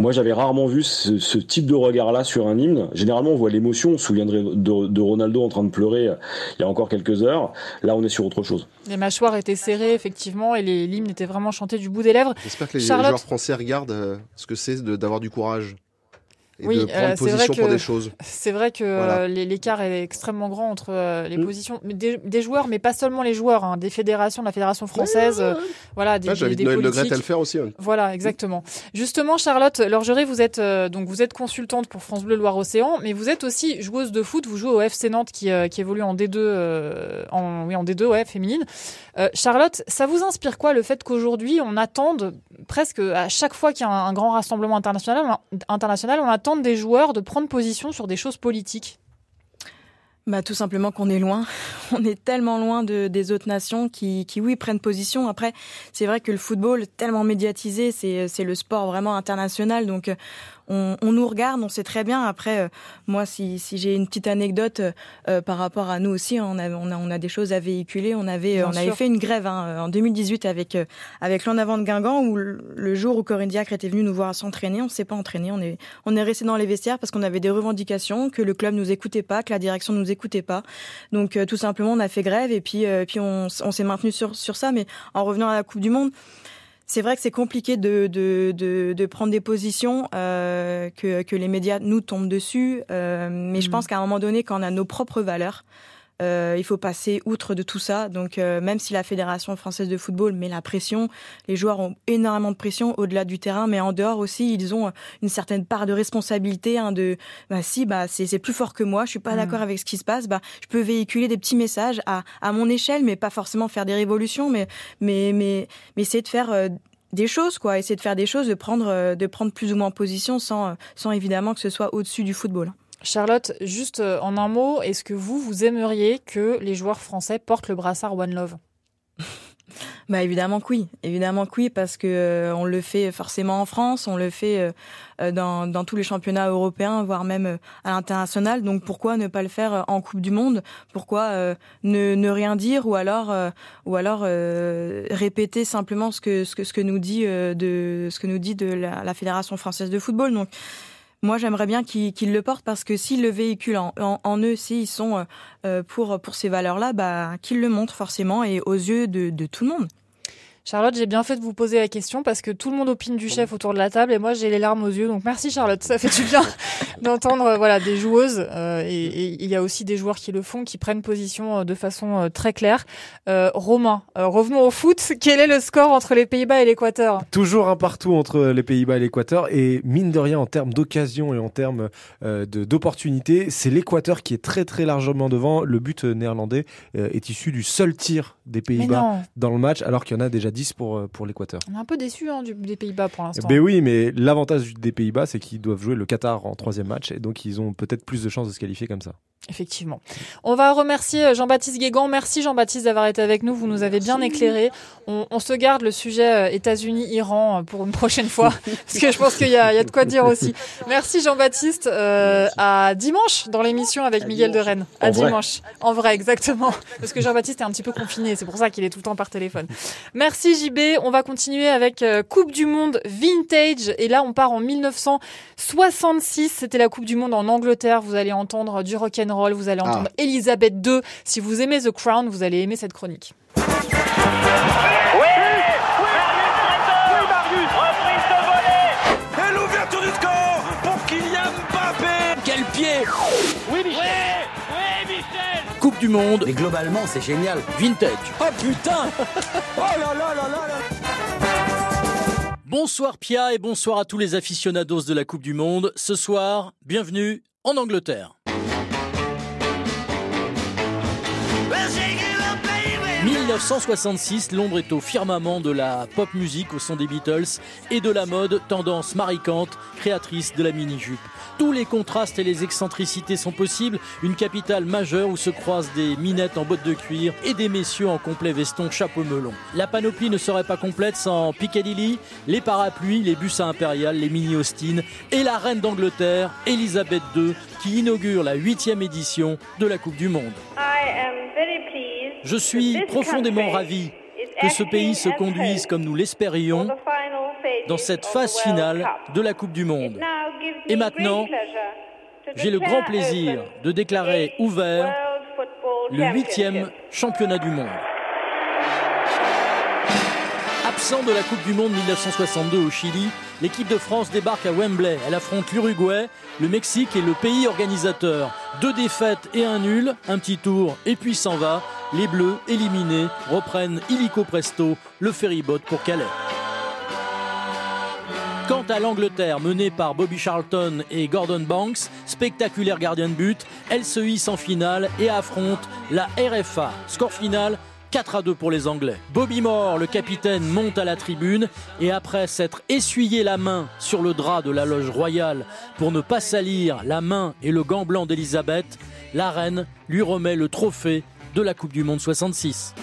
Speaker 6: Moi, j'avais rarement vu ce, ce type de regard-là sur un hymne. Généralement, on voit l'émotion. On se souviendrait de, de Ronaldo en train de pleurer euh, il y a encore quelques heures. Là, on est sur autre chose.
Speaker 2: Les mâchoires étaient serrées, effectivement, et les l'hymne était vraiment chanté du bout des lèvres.
Speaker 4: J'espère que les
Speaker 2: Charlotte.
Speaker 4: joueurs français regardent euh, ce que c'est d'avoir du courage et
Speaker 2: Oui,
Speaker 4: de
Speaker 2: euh,
Speaker 4: prendre
Speaker 2: c'est vrai
Speaker 4: pour
Speaker 2: que-
Speaker 4: des choses.
Speaker 2: C'est vrai que
Speaker 4: Voilà.
Speaker 2: euh, l'écart est extrêmement grand entre euh, les
Speaker 4: Mm.
Speaker 2: positions des, des joueurs, mais pas seulement les joueurs, hein, des fédérations, de la fédération française, voilà, des,
Speaker 4: Ah,
Speaker 2: des, des
Speaker 4: Noël Le
Speaker 2: politiques.
Speaker 4: Faire aussi. hein.
Speaker 2: Voilà, exactement. Justement, Charlotte Lorgeret, vous êtes donc vous êtes consultante pour France Bleu Loire Océan, mais vous êtes aussi joueuse de foot. Vous jouez au FC Nantes qui, qui évolue en D2, euh, en oui en D2, ouais, féminine. Euh, Charlotte, ça vous inspire quoi le fait qu'aujourd'hui on attende presque à chaque fois qu'il y a un, un grand rassemblement international, international, on attend des joueurs de prendre position sur des choses politiques.
Speaker 3: Bah, tout simplement qu'on est loin. [LAUGHS] On est tellement loin de, des autres nations qui, qui, oui, prennent position. Après, c'est vrai que le football, tellement médiatisé, c'est, le sport vraiment international. Donc, euh, on, on nous regarde, on sait très bien. Après, euh, moi, si, si j'ai une petite anecdote euh, par rapport à nous aussi, on a, on a, on a des choses à véhiculer. On avait,
Speaker 2: Bien
Speaker 3: on avait fait une grève hein, en 2018 avec, euh, avec l'en avant de Guingamp où le, jour où Corinne Diacre était venue nous voir s'entraîner, on s'est pas entraîné. On est, on est resté dans les vestiaires parce qu'on avait des revendications, que le club nous écoutait pas, que la direction nous écoutait pas. Donc euh, tout simplement, on a fait grève et puis, euh, puis on, on s'est maintenu sur, sur ça. Mais en revenant à la Coupe du Monde, c'est vrai que c'est compliqué de, de, de, de prendre des positions, euh, que, que les médias nous tombent dessus. euh, mais je
Speaker 2: Mhm.
Speaker 3: pense qu'à un moment donné, quand on a nos propres valeurs, euh, il faut passer outre de tout ça. Donc, euh, même si la Fédération française de football met la pression, les joueurs ont énormément de pression au-delà du terrain, mais en dehors aussi, ils ont une certaine part de responsabilité. Hein, de, bah si, bah c'est plus fort que moi. Je suis pas
Speaker 2: Mhm.
Speaker 3: d'accord avec ce qui se passe. Bah, je peux véhiculer des petits messages à, à mon échelle, mais pas forcément faire des révolutions, mais mais mais mais essayer de faire euh, des choses quoi, essayer de faire des choses, de prendre euh, de prendre plus ou moins position sans sans évidemment que ce soit au-dessus du football.
Speaker 2: Charlotte, juste euh, en un mot, est-ce que vous, vous aimeriez que les joueurs français portent le brassard One Love? [LAUGHS]
Speaker 3: Bah évidemment que oui, évidemment que oui, parce que euh, on le fait forcément en France, on le fait euh, euh, dans, dans tous les championnats européens, voire même euh, à l'international. Donc pourquoi ne pas le faire en Coupe du Monde? Pourquoi ne, ne rien dire ou alors ou alors répéter simplement ce que ce que ce que nous dit de ce que nous dit de la, la fédération française de football? Donc moi, j'aimerais bien qu'ils le portent parce que s'ils le véhiculent en, en, eux, s'ils sont euh, euh, pour pour ces valeurs-là, bah qu'ils le montrent forcément et aux yeux de tout le monde.
Speaker 2: Charlotte, j'ai bien fait de vous poser la question parce que tout le monde opine du chef autour de la table et moi j'ai les larmes aux yeux. Donc merci Charlotte, ça fait du bien [LAUGHS] d'entendre euh, voilà des joueuses euh, et, il y a aussi des joueurs qui le font, qui prennent position euh, de façon très claire. Euh, Romain, euh, revenons au foot. [LAUGHS] Quel est le score entre les Pays-Bas et l'Équateur?
Speaker 5: Toujours un partout entre les Pays-Bas et l'Équateur. Et mine de rien, en termes d'occasion et en termes euh, de- d'opportunité, c'est l'Équateur qui est très très largement devant. Le but néerlandais est issu du seul tir des Pays-Bas dans le match, alors qu'il y en a déjà déjà 10 pour, pour l'Équateur.
Speaker 2: On est un peu déçu hein, des Pays-Bas pour l'instant.
Speaker 5: Ben oui, mais l'avantage des Pays-Bas, c'est qu'ils doivent jouer le Qatar en troisième match, et donc ils ont peut-être plus de chances de se qualifier comme ça.
Speaker 2: Effectivement. On va remercier Jean-Baptiste Guégan. Merci Jean-Baptiste d'avoir été avec nous. Vous nous avez bien éclairé. On, se garde le sujet États-Unis-Iran pour une prochaine fois, [LAUGHS] parce que je pense qu'il y, a de quoi dire aussi. Merci Jean-Baptiste. à dimanche dans l'émission avec Miguel de Rennes. À dimanche. En vrai, exactement. Parce que Jean-Baptiste est un petit peu confiné. C'est pour ça qu'il est tout le temps par téléphone. Merci JB. On va continuer avec Coupe du Monde Vintage. Et là, on part en 1966. C'était la Coupe du Monde en Angleterre. Vous allez entendre du rock'n'roll. Vous allez entendre ah. Elisabeth II. Si vous aimez The Crown, vous allez aimer cette chronique. Oui,
Speaker 7: du Monde.
Speaker 8: Mais globalement, c'est génial.
Speaker 7: Vintage. Oh putain [LAUGHS] Oh là là là là là Bonsoir Pia et bonsoir à tous les aficionados de la Coupe du Monde. Ce soir, bienvenue en Angleterre. 1966, Londres est au firmament de la pop musique au son des Beatles et de la mode tendance maricante, créatrice de la mini-jupe. Tous les contrastes et les excentricités sont possibles, une capitale majeure où se croisent des minettes en bottes de cuir et des messieurs en complet veston chapeau melon. La panoplie ne serait pas complète sans Piccadilly, les parapluies, les bus à impérial, les mini Austin et la reine d'Angleterre, Elisabeth II, qui inaugure la huitième édition de la Coupe du Monde. Je suis profondément ravi que ce pays se conduise comme nous l'espérions dans cette phase finale de la Coupe du Monde. Et maintenant, j'ai le grand plaisir de déclarer ouvert le huitième championnat du monde. Absent de la Coupe du Monde 1962 au Chili, l'équipe de France débarque à Wembley. Elle affronte l'Uruguay, le Mexique et le pays organisateur. Deux défaites et un nul, un petit tour et puis s'en va. Les Bleus, éliminés, reprennent illico presto le ferryboat pour Calais. Quant à l'Angleterre, menée par Bobby Charlton et Gordon Banks, spectaculaire gardien de but, elle se hisse en finale et affronte la RFA. Score final 4 à 2 pour les Anglais. Bobby Moore, le capitaine, monte à la tribune et après s'être essuyé la main sur le drap de la loge royale pour ne pas salir la main et le gant blanc d'Elisabeth, la reine lui remet le trophée de la Coupe du Monde 66.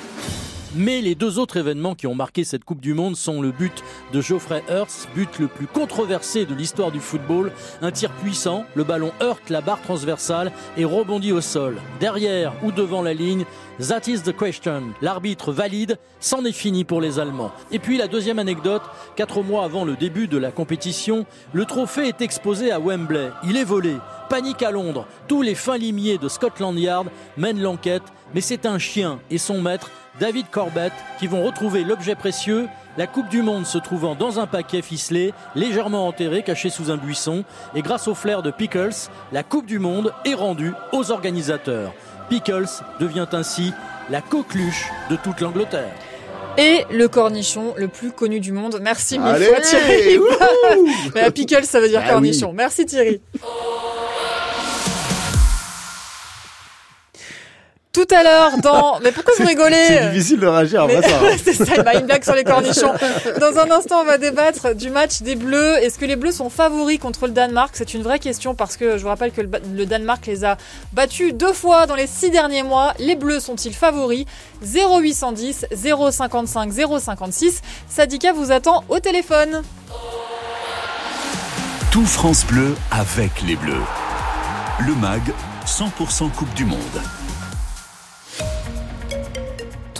Speaker 7: Mais les deux autres événements qui ont marqué cette Coupe du Monde sont le but de Geoffrey Hurst, but le plus controversé de l'histoire du football. Un tir puissant, le ballon heurte la barre transversale et rebondit au sol. Derrière ou devant la ligne, That is the question. L'arbitre valide, c'en est fini pour les Allemands. Et puis la deuxième anecdote, quatre mois avant le début de la compétition, le trophée est exposé à Wembley. Il est volé. Panique à Londres. Tous les fins limiers de Scotland Yard mènent l'enquête, mais c'est un chien et son maître, David Corbett, qui vont retrouver l'objet précieux, la Coupe du Monde se trouvant dans un paquet ficelé, légèrement enterré, caché sous un buisson, et grâce au flair de Pickles, la Coupe du Monde est rendue aux organisateurs. Pickles devient ainsi la coqueluche de toute l'Angleterre.
Speaker 2: Et le cornichon le plus connu du monde. Merci mille fois Thierry. [LAUGHS] Mais Pickles, ça veut dire bah cornichon. Merci Thierry. Tout à l'heure dans. [LAUGHS] Mais pourquoi vous rigolez
Speaker 5: C'est difficile de réagir après ça.
Speaker 2: Hein. [LAUGHS] c'est ça, il une blague sur les cornichons. Dans un instant, on va débattre du match des Bleus. Est-ce que les Bleus sont favoris contre le Danemark? C'est une vraie question parce que je vous rappelle que le Danemark les a battus deux fois dans les six derniers mois. Les Bleus sont-ils favoris? 0810 055 056. Sadika vous attend au téléphone.
Speaker 1: Tout France Bleu avec les Bleus. Le MAG 100% Coupe du Monde.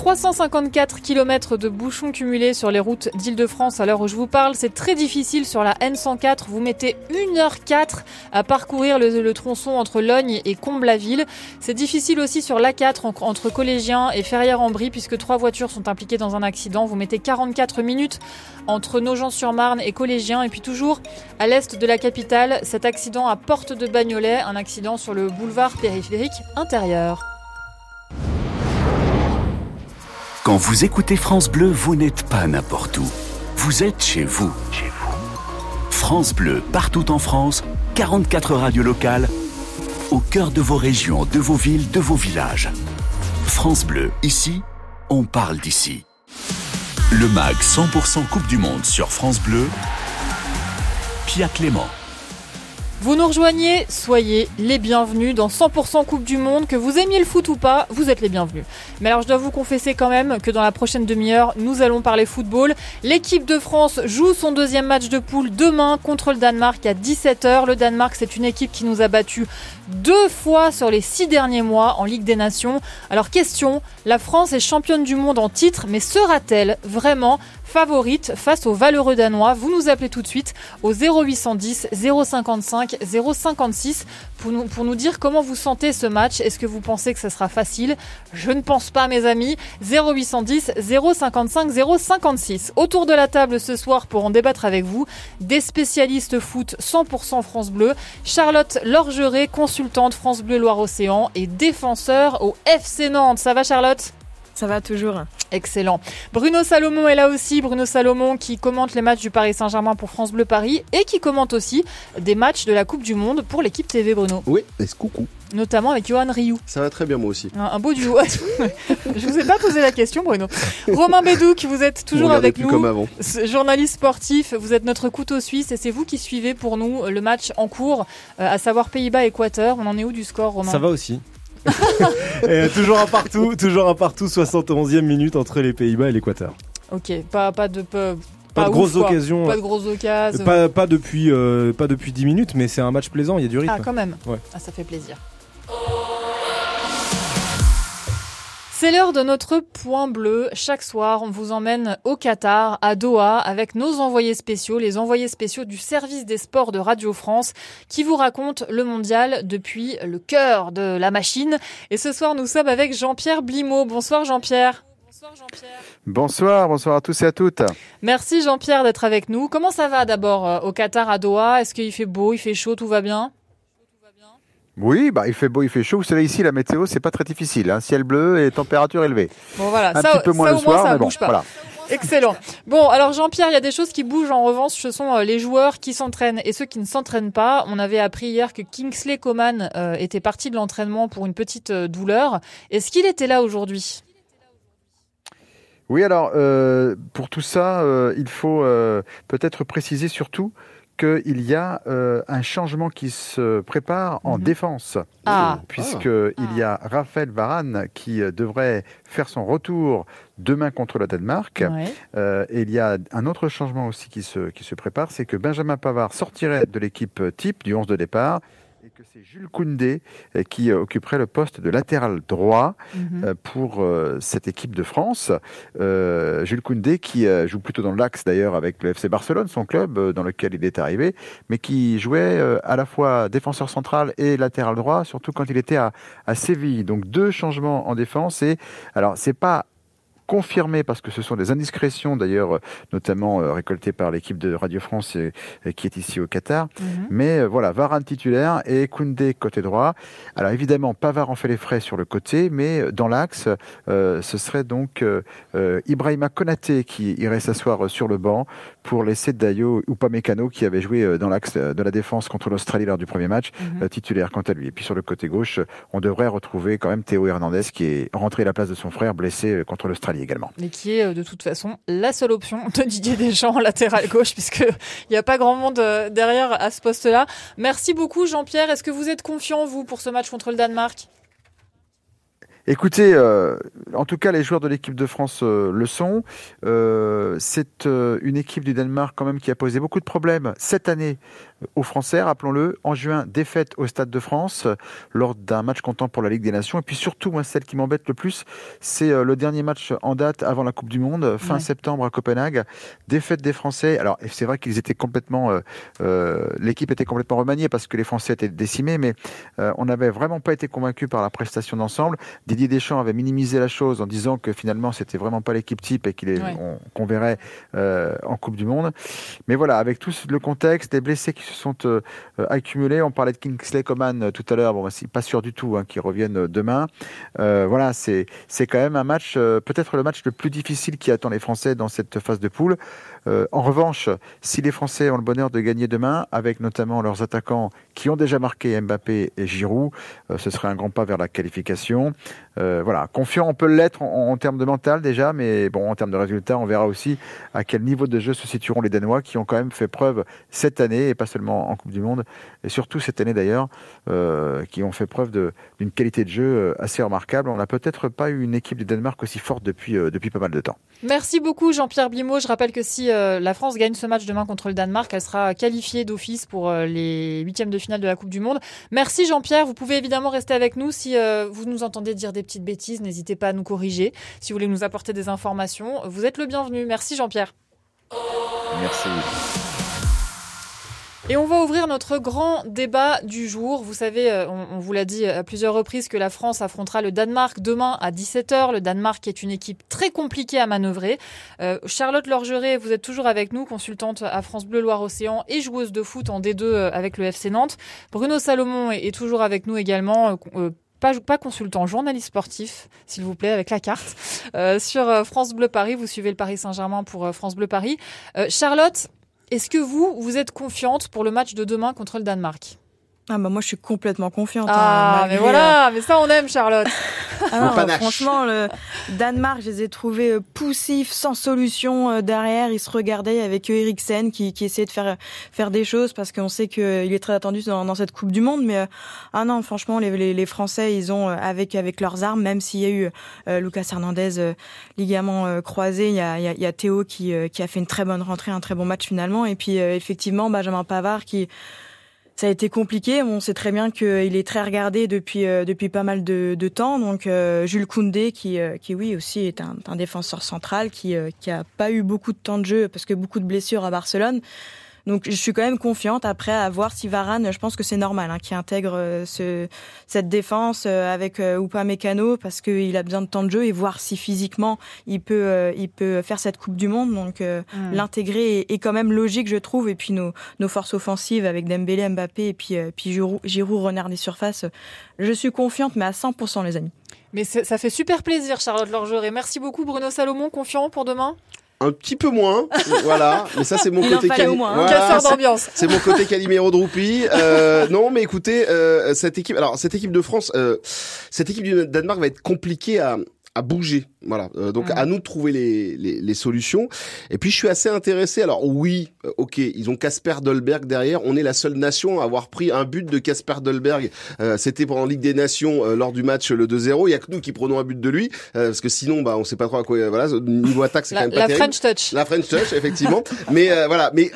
Speaker 2: 354 km de bouchons cumulés sur les routes d'Île-de-France à l'heure où je vous parle. C'est très difficile sur la N104. Vous mettez 1h04 à parcourir le, tronçon entre Logne et Comble-la-Ville. C'est difficile aussi sur l'A4 entre Collégiens et Ferrières-en-Brie puisque trois voitures sont impliquées dans un accident. Vous mettez 44 minutes entre Nogent-sur-Marne et Collégiens. Et puis toujours à l'est de la capitale, cet accident à Porte de Bagnolet, un accident sur le boulevard périphérique intérieur.
Speaker 1: Quand vous écoutez France Bleu, vous n'êtes pas n'importe où. Vous êtes chez vous. Chez vous. France Bleu, partout en France, 44 radios locales, au cœur de vos régions, de vos villes, de vos villages. France Bleu, ici, on parle d'ici. Le MAG 100% Coupe du Monde sur France Bleu. Pia Clément.
Speaker 2: Vous nous rejoignez, soyez les bienvenus dans 100% Coupe du Monde. Que vous aimiez le foot ou pas, vous êtes les bienvenus. Mais alors je dois vous confesser quand même que dans la prochaine demi-heure, nous allons parler football. L'équipe de France joue son deuxième match de poule demain contre le Danemark à 17h. Le Danemark, c'est une équipe qui nous a battus deux fois sur les six derniers mois en Ligue des Nations. Alors question, la France est championne du monde en titre, mais sera-t-elle vraiment favorite face aux valeureux danois Vous nous appelez tout de suite au 0810 055 056 pour nous, pour nous dire comment vous sentez ce match. Est-ce que vous pensez que ce sera facile? Je ne pense pas mes amis. 0810 055 056. Autour de la table ce soir pour en débattre avec vous, des spécialistes foot 100% France Bleu, Charlotte Lorgeret, consultante France Bleu Loire-Océan et défenseur au FC Nantes. Ça va Charlotte?
Speaker 3: Ça va toujours.
Speaker 2: Excellent. Bruno Salomon est là aussi. Bruno Salomon qui commente les matchs du Paris Saint-Germain pour France Bleu Paris et qui commente aussi des matchs de la Coupe du Monde pour l'équipe TV Bruno.
Speaker 4: Oui, et coucou.
Speaker 2: Notamment avec Johan Rioux.
Speaker 4: Ça va très bien moi aussi.
Speaker 2: Un, un beau duo. [LAUGHS] Je vous ai pas posé la question Bruno. Romain Bédouc, vous êtes toujours avec
Speaker 4: plus
Speaker 2: nous.
Speaker 4: comme avant.
Speaker 2: Journaliste sportif, vous êtes notre couteau suisse et c'est vous qui suivez pour nous le match en cours, euh, à savoir Pays-Bas-Équateur. On en est où du score Romain?
Speaker 5: Ça va aussi. [LAUGHS] et toujours un partout, toujours un partout, 71e minute entre les Pays-Bas et l'Équateur.
Speaker 2: Ok, pas, pas de... Pas,
Speaker 5: Pas de grosses occasions.
Speaker 2: Pas de grosses occasions.
Speaker 5: Pas, pas depuis, euh, pas depuis 10 minutes, mais c'est un match plaisant, il y a du rythme.
Speaker 2: Ah, quand même.
Speaker 5: Ouais.
Speaker 2: Ah, ça fait plaisir. C'est l'heure de notre point bleu. Chaque soir, on vous emmène au Qatar, à Doha, avec nos envoyés spéciaux, les envoyés spéciaux du service des sports de Radio France, qui vous racontent le mondial depuis le cœur de la machine. Et ce soir, nous sommes avec Jean-Pierre Blimaud. Bonsoir Jean-Pierre. Bonsoir Jean-Pierre.
Speaker 8: Bonsoir, bonsoir à tous et à toutes.
Speaker 2: Merci Jean-Pierre d'être avec nous. Comment ça va d'abord euh, au Qatar, à Doha? Est-ce qu'il fait beau, il fait chaud, tout va bien?
Speaker 8: Oui, bah, il fait beau, il fait chaud. Vous savez, ici, la météo, c'est pas très difficile. Hein. Ciel bleu et température élevée.
Speaker 2: Bon voilà,
Speaker 8: Un
Speaker 2: ça,
Speaker 8: petit peu moins
Speaker 2: ça
Speaker 8: le
Speaker 2: au moins
Speaker 8: soir,
Speaker 2: ça
Speaker 8: mais bon,
Speaker 2: bouge pas.
Speaker 8: voilà.
Speaker 2: Excellent. Bon, alors Jean-Pierre, il y a des choses qui bougent en revanche, ce sont euh, les joueurs qui s'entraînent et ceux qui ne s'entraînent pas. On avait appris hier que Kingsley Coman euh, était parti de l'entraînement pour une petite euh, douleur. Est-ce qu'il était là aujourd'hui?
Speaker 8: Oui, alors, euh, pour tout ça, euh, il faut peut-être préciser surtout qu'il y a euh, un changement qui se prépare en
Speaker 2: Mhm.
Speaker 8: défense.
Speaker 2: Ah.
Speaker 8: puisque il y a Raphaël Varane qui euh, devrait faire son retour demain contre le Danemark.
Speaker 2: Ouais.
Speaker 8: Euh, et il y a un autre changement aussi qui se, qui se prépare, c'est que Benjamin Pavard sortirait de l'équipe type du 11 de départ que c'est Jules Koundé euh, qui euh, occuperait le poste de latéral droit
Speaker 2: Mhm.
Speaker 8: euh, pour cette équipe de France. Euh, Jules Koundé qui joue plutôt dans l'axe d'ailleurs avec le FC Barcelone, son club dans lequel il est arrivé, mais qui jouait à la fois défenseur central et latéral droit, surtout quand il était à, à Séville. Donc deux changements en défense et alors c'est pas confirmé parce que ce sont des indiscrétions d'ailleurs euh, notamment euh, récoltées par l'équipe de Radio France et- et qui est ici au Qatar
Speaker 2: Mhm.
Speaker 8: mais euh, voilà, Varane titulaire et Koundé côté droit. Alors évidemment, Pavard en fait les frais sur le côté, mais euh, dans l'axe, euh, ce serait donc euh, euh, Ibrahima Konaté qui irait s'asseoir euh, sur le banc pour laisser Dayo Upamecano qui avait joué euh, dans l'axe euh, de la défense contre l'Australie lors du premier match,
Speaker 2: Mhm.
Speaker 8: euh, titulaire quant à lui. Et puis sur le côté gauche, euh, on devrait retrouver quand même Théo Hernandez qui est rentré à la place de son frère blessé euh, contre l'Australie également.
Speaker 2: Mais qui est euh, de toute façon la seule option de Didier Deschamps en latéral gauche, [LAUGHS] puisque il n'y a pas grand monde euh, derrière à ce poste-là. Merci beaucoup Jean-Pierre. Est-ce que vous êtes confiant, vous, pour ce match contre le Danemark?
Speaker 8: Écoutez, euh, en tout cas, les joueurs de l'équipe de France euh, le sont. Euh, c'est une équipe du Danemark quand même qui a posé beaucoup de problèmes cette année aux Français, rappelons-le. En juin, défaite au Stade de France euh, lors d'un match comptant pour la Ligue des Nations. Et puis surtout, moi, celle qui m'embête le plus, c'est euh, le dernier match en date avant la Coupe du Monde, euh, fin
Speaker 2: Ouais.
Speaker 8: septembre à Copenhague. Défaite des Français. Alors, c'est vrai qu'ils étaient complètement, euh, euh, l'équipe était complètement remaniée parce que les Français étaient décimés, mais euh, on n'avait vraiment pas été convaincus par la prestation d'ensemble. Didier Deschamps avait minimisé la chose en disant que finalement c'était vraiment pas l'équipe type et
Speaker 2: Ouais.
Speaker 8: qu'on verrait en Coupe du Monde. Mais voilà, avec tout le contexte, des blessés qui sont euh, euh, accumulés, on parlait de Kingsley Coman euh, tout à l'heure, bon, bah, c'est pas sûr du tout hein, qu'il revienne euh, demain. Voilà, c'est quand même un match, peut-être le match le plus difficile qui attend les Français dans cette phase de poule. Euh, en revanche, si les Français ont le bonheur de gagner demain, avec notamment leurs attaquants qui ont déjà marqué Mbappé et Giroud, euh, ce serait un grand pas vers la qualification. Euh, voilà, confiant, on peut l'être en, termes de mental déjà, mais bon, en termes de résultats, on verra aussi à quel niveau de jeu se situeront les Danois qui ont quand même fait preuve cette année, et pas seulement en Coupe du Monde, et surtout cette année d'ailleurs, qui ont fait preuve d'une qualité de jeu assez remarquable. On n'a peut-être pas eu une équipe du Danemark aussi forte depuis, depuis pas mal de temps.
Speaker 2: Merci beaucoup Jean-Pierre Blimot. Je rappelle que si la France gagne ce match demain contre le Danemark, elle sera qualifiée d'office pour les huitièmes de finale de la Coupe du Monde. Merci Jean-Pierre. Vous pouvez évidemment rester avec nous si vous nous entendez dire des petites bêtises. N'hésitez pas à nous corriger. Si vous voulez nous apporter des informations, vous êtes le bienvenu. Merci Jean-Pierre.
Speaker 8: Merci.
Speaker 2: Et on va ouvrir notre grand débat du jour. Vous savez, euh, on, vous l'a dit à plusieurs reprises que la France affrontera le Danemark demain à 17h. Le Danemark est une équipe très compliquée à manœuvrer. Euh, Charlotte Lorgeret, vous êtes toujours avec nous, consultante à France Bleu Loire-Océan et joueuse de foot en D2 euh, avec le FC Nantes. Bruno Salomon est, toujours avec nous également. pas, pas, consultant, journaliste sportif, s'il vous plaît, avec la carte. sur France Bleu Paris, vous suivez le Paris Saint-Germain pour France Bleu Paris. Charlotte, est-ce que vous, vous êtes confiante pour le match de demain contre le Danemark?
Speaker 3: Ah bah moi je suis complètement confiante.
Speaker 2: Ah hein, mais voilà, euh, mais ça on aime Charlotte.
Speaker 3: ah franchement le Danemark, je les ai trouvés euh, poussifs, sans solution euh, derrière. Ils se regardaient avec Eriksen qui, qui essayait de faire faire des choses parce qu'on sait qu'il est très attendu dans, dans, cette Coupe du Monde. Mais ah non, franchement les, les, les, Français ils ont avec avec leurs armes, même s'il y a eu Lucas Hernandez ligament croisé, il y a, il y a, Théo qui qui a fait une très bonne rentrée, un très bon match finalement. Et puis effectivement Benjamin Pavard qui ça a été compliqué. On sait très bien qu'il est très regardé depuis euh, depuis pas mal de, temps. Donc euh, Jules Koundé, qui euh, qui oui aussi est un, un défenseur central, qui qui a pas eu beaucoup de temps de jeu parce que beaucoup de blessures à Barcelone. Donc je suis quand même confiante. Après, à voir si Varane, je pense que c'est normal hein, qu'il intègre euh, ce, cette défense euh, avec euh, ou pas Mécano parce qu'il a besoin de temps de jeu et voir si physiquement il peut, il peut faire cette Coupe du Monde. Donc mm. l'intégrer est, quand même logique, je trouve. Et puis nos, nos forces offensives avec Dembélé, Mbappé et puis, puis Giroud, Giroud renard des surfaces. Je suis confiante, mais à 100% les amis.
Speaker 2: Mais ça fait super plaisir, Charlotte Lorgeret. Merci beaucoup, Bruno Salomon. Confiant pour demain?
Speaker 4: Un petit peu moins, [LAUGHS] voilà. Mais ça, c'est mon côté
Speaker 2: d'ambiance. [LAUGHS]
Speaker 4: C'est mon côté Calimero Droupi. Euh, non, mais écoutez, euh, cette équipe, alors cette équipe de France, euh, cette équipe du Danemark va être compliquée à, à bouger. Voilà. Euh, donc à nous de trouver les, les, les, solutions. Et puis je suis assez intéressé. Alors oui, euh, ok, ils ont Casper Dolberg derrière. On est la seule nation à avoir pris un but de Casper Dolberg. Euh, C'était pendant Ligue des Nations lors du match le 2-0. Il y a que nous qui prenons un but de lui parce que sinon, bah, on sait pas trop à quoi. Voilà, niveau attaque, c'est quand même pas
Speaker 2: la
Speaker 4: terrible.
Speaker 2: French touch.
Speaker 4: La French touch, effectivement. mais voilà, mais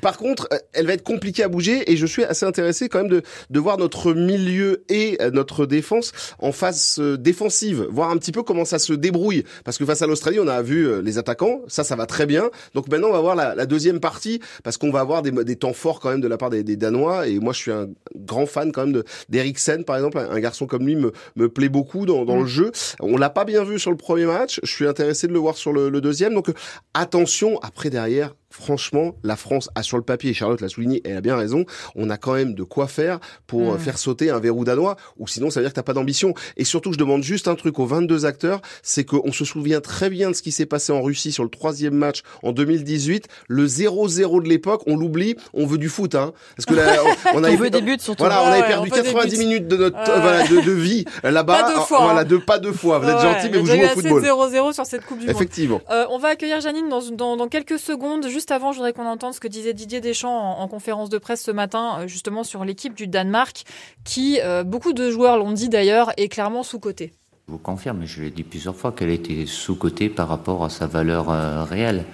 Speaker 4: par contre, euh, elle va être compliquée à bouger et je suis assez intéressé quand même de, de voir notre milieu et euh, notre défense en phase euh, défensive, voir un petit peu comment ça se débrouille. Parce que face à l'Australie, on a vu les attaquants, ça, ça va très bien. Donc maintenant, on va voir la, la deuxième partie parce qu'on va avoir des, des, temps forts quand même de la part des, des, Danois. Et moi, je suis un grand fan quand même d'Eriksen, par exemple. Un garçon comme lui me, me plaît beaucoup dans, dans le mm. jeu. On l'a pas bien vu sur le premier match. Je suis intéressé de le voir sur le, le deuxième. Donc attention, après derrière, franchement, la France a sur le papier, et Charlotte l'a souligné, elle a bien raison, on a quand même de quoi faire pour euh, mm. faire sauter un verrou danois, ou sinon ça veut dire que t'as pas d'ambition. Et surtout, je demande juste un truc aux 22 acteurs, c'est qu'on se souvient très bien de ce qui s'est passé en Russie sur le troisième match en 2018, le 0-0 de l'époque, on l'oublie, on veut du foot, hein. Parce que là,
Speaker 3: on, [LAUGHS] a des buts surtout.
Speaker 4: Voilà, on avait perdu 90 minutes de notre voilà, de, de, vie là-bas.
Speaker 2: Pas deux fois.
Speaker 4: Voilà, de pas deux fois. Vous êtes gentil, mais vous jouez au football.
Speaker 2: 0-0 sur cette Coupe du
Speaker 4: Effectivement.
Speaker 2: Monde. Euh, on va accueillir Janine dans, dans, dans quelques secondes. Juste avant, je voudrais qu'on entende ce que disait Didier Deschamps en, conférence de presse ce matin, euh, justement sur l'équipe du Danemark, qui, euh, beaucoup de joueurs l'ont dit d'ailleurs, est clairement sous-cotée.
Speaker 9: Je vous confirme, je l'ai dit plusieurs fois, qu'elle était sous-cotée par rapport à sa valeur euh, réelle.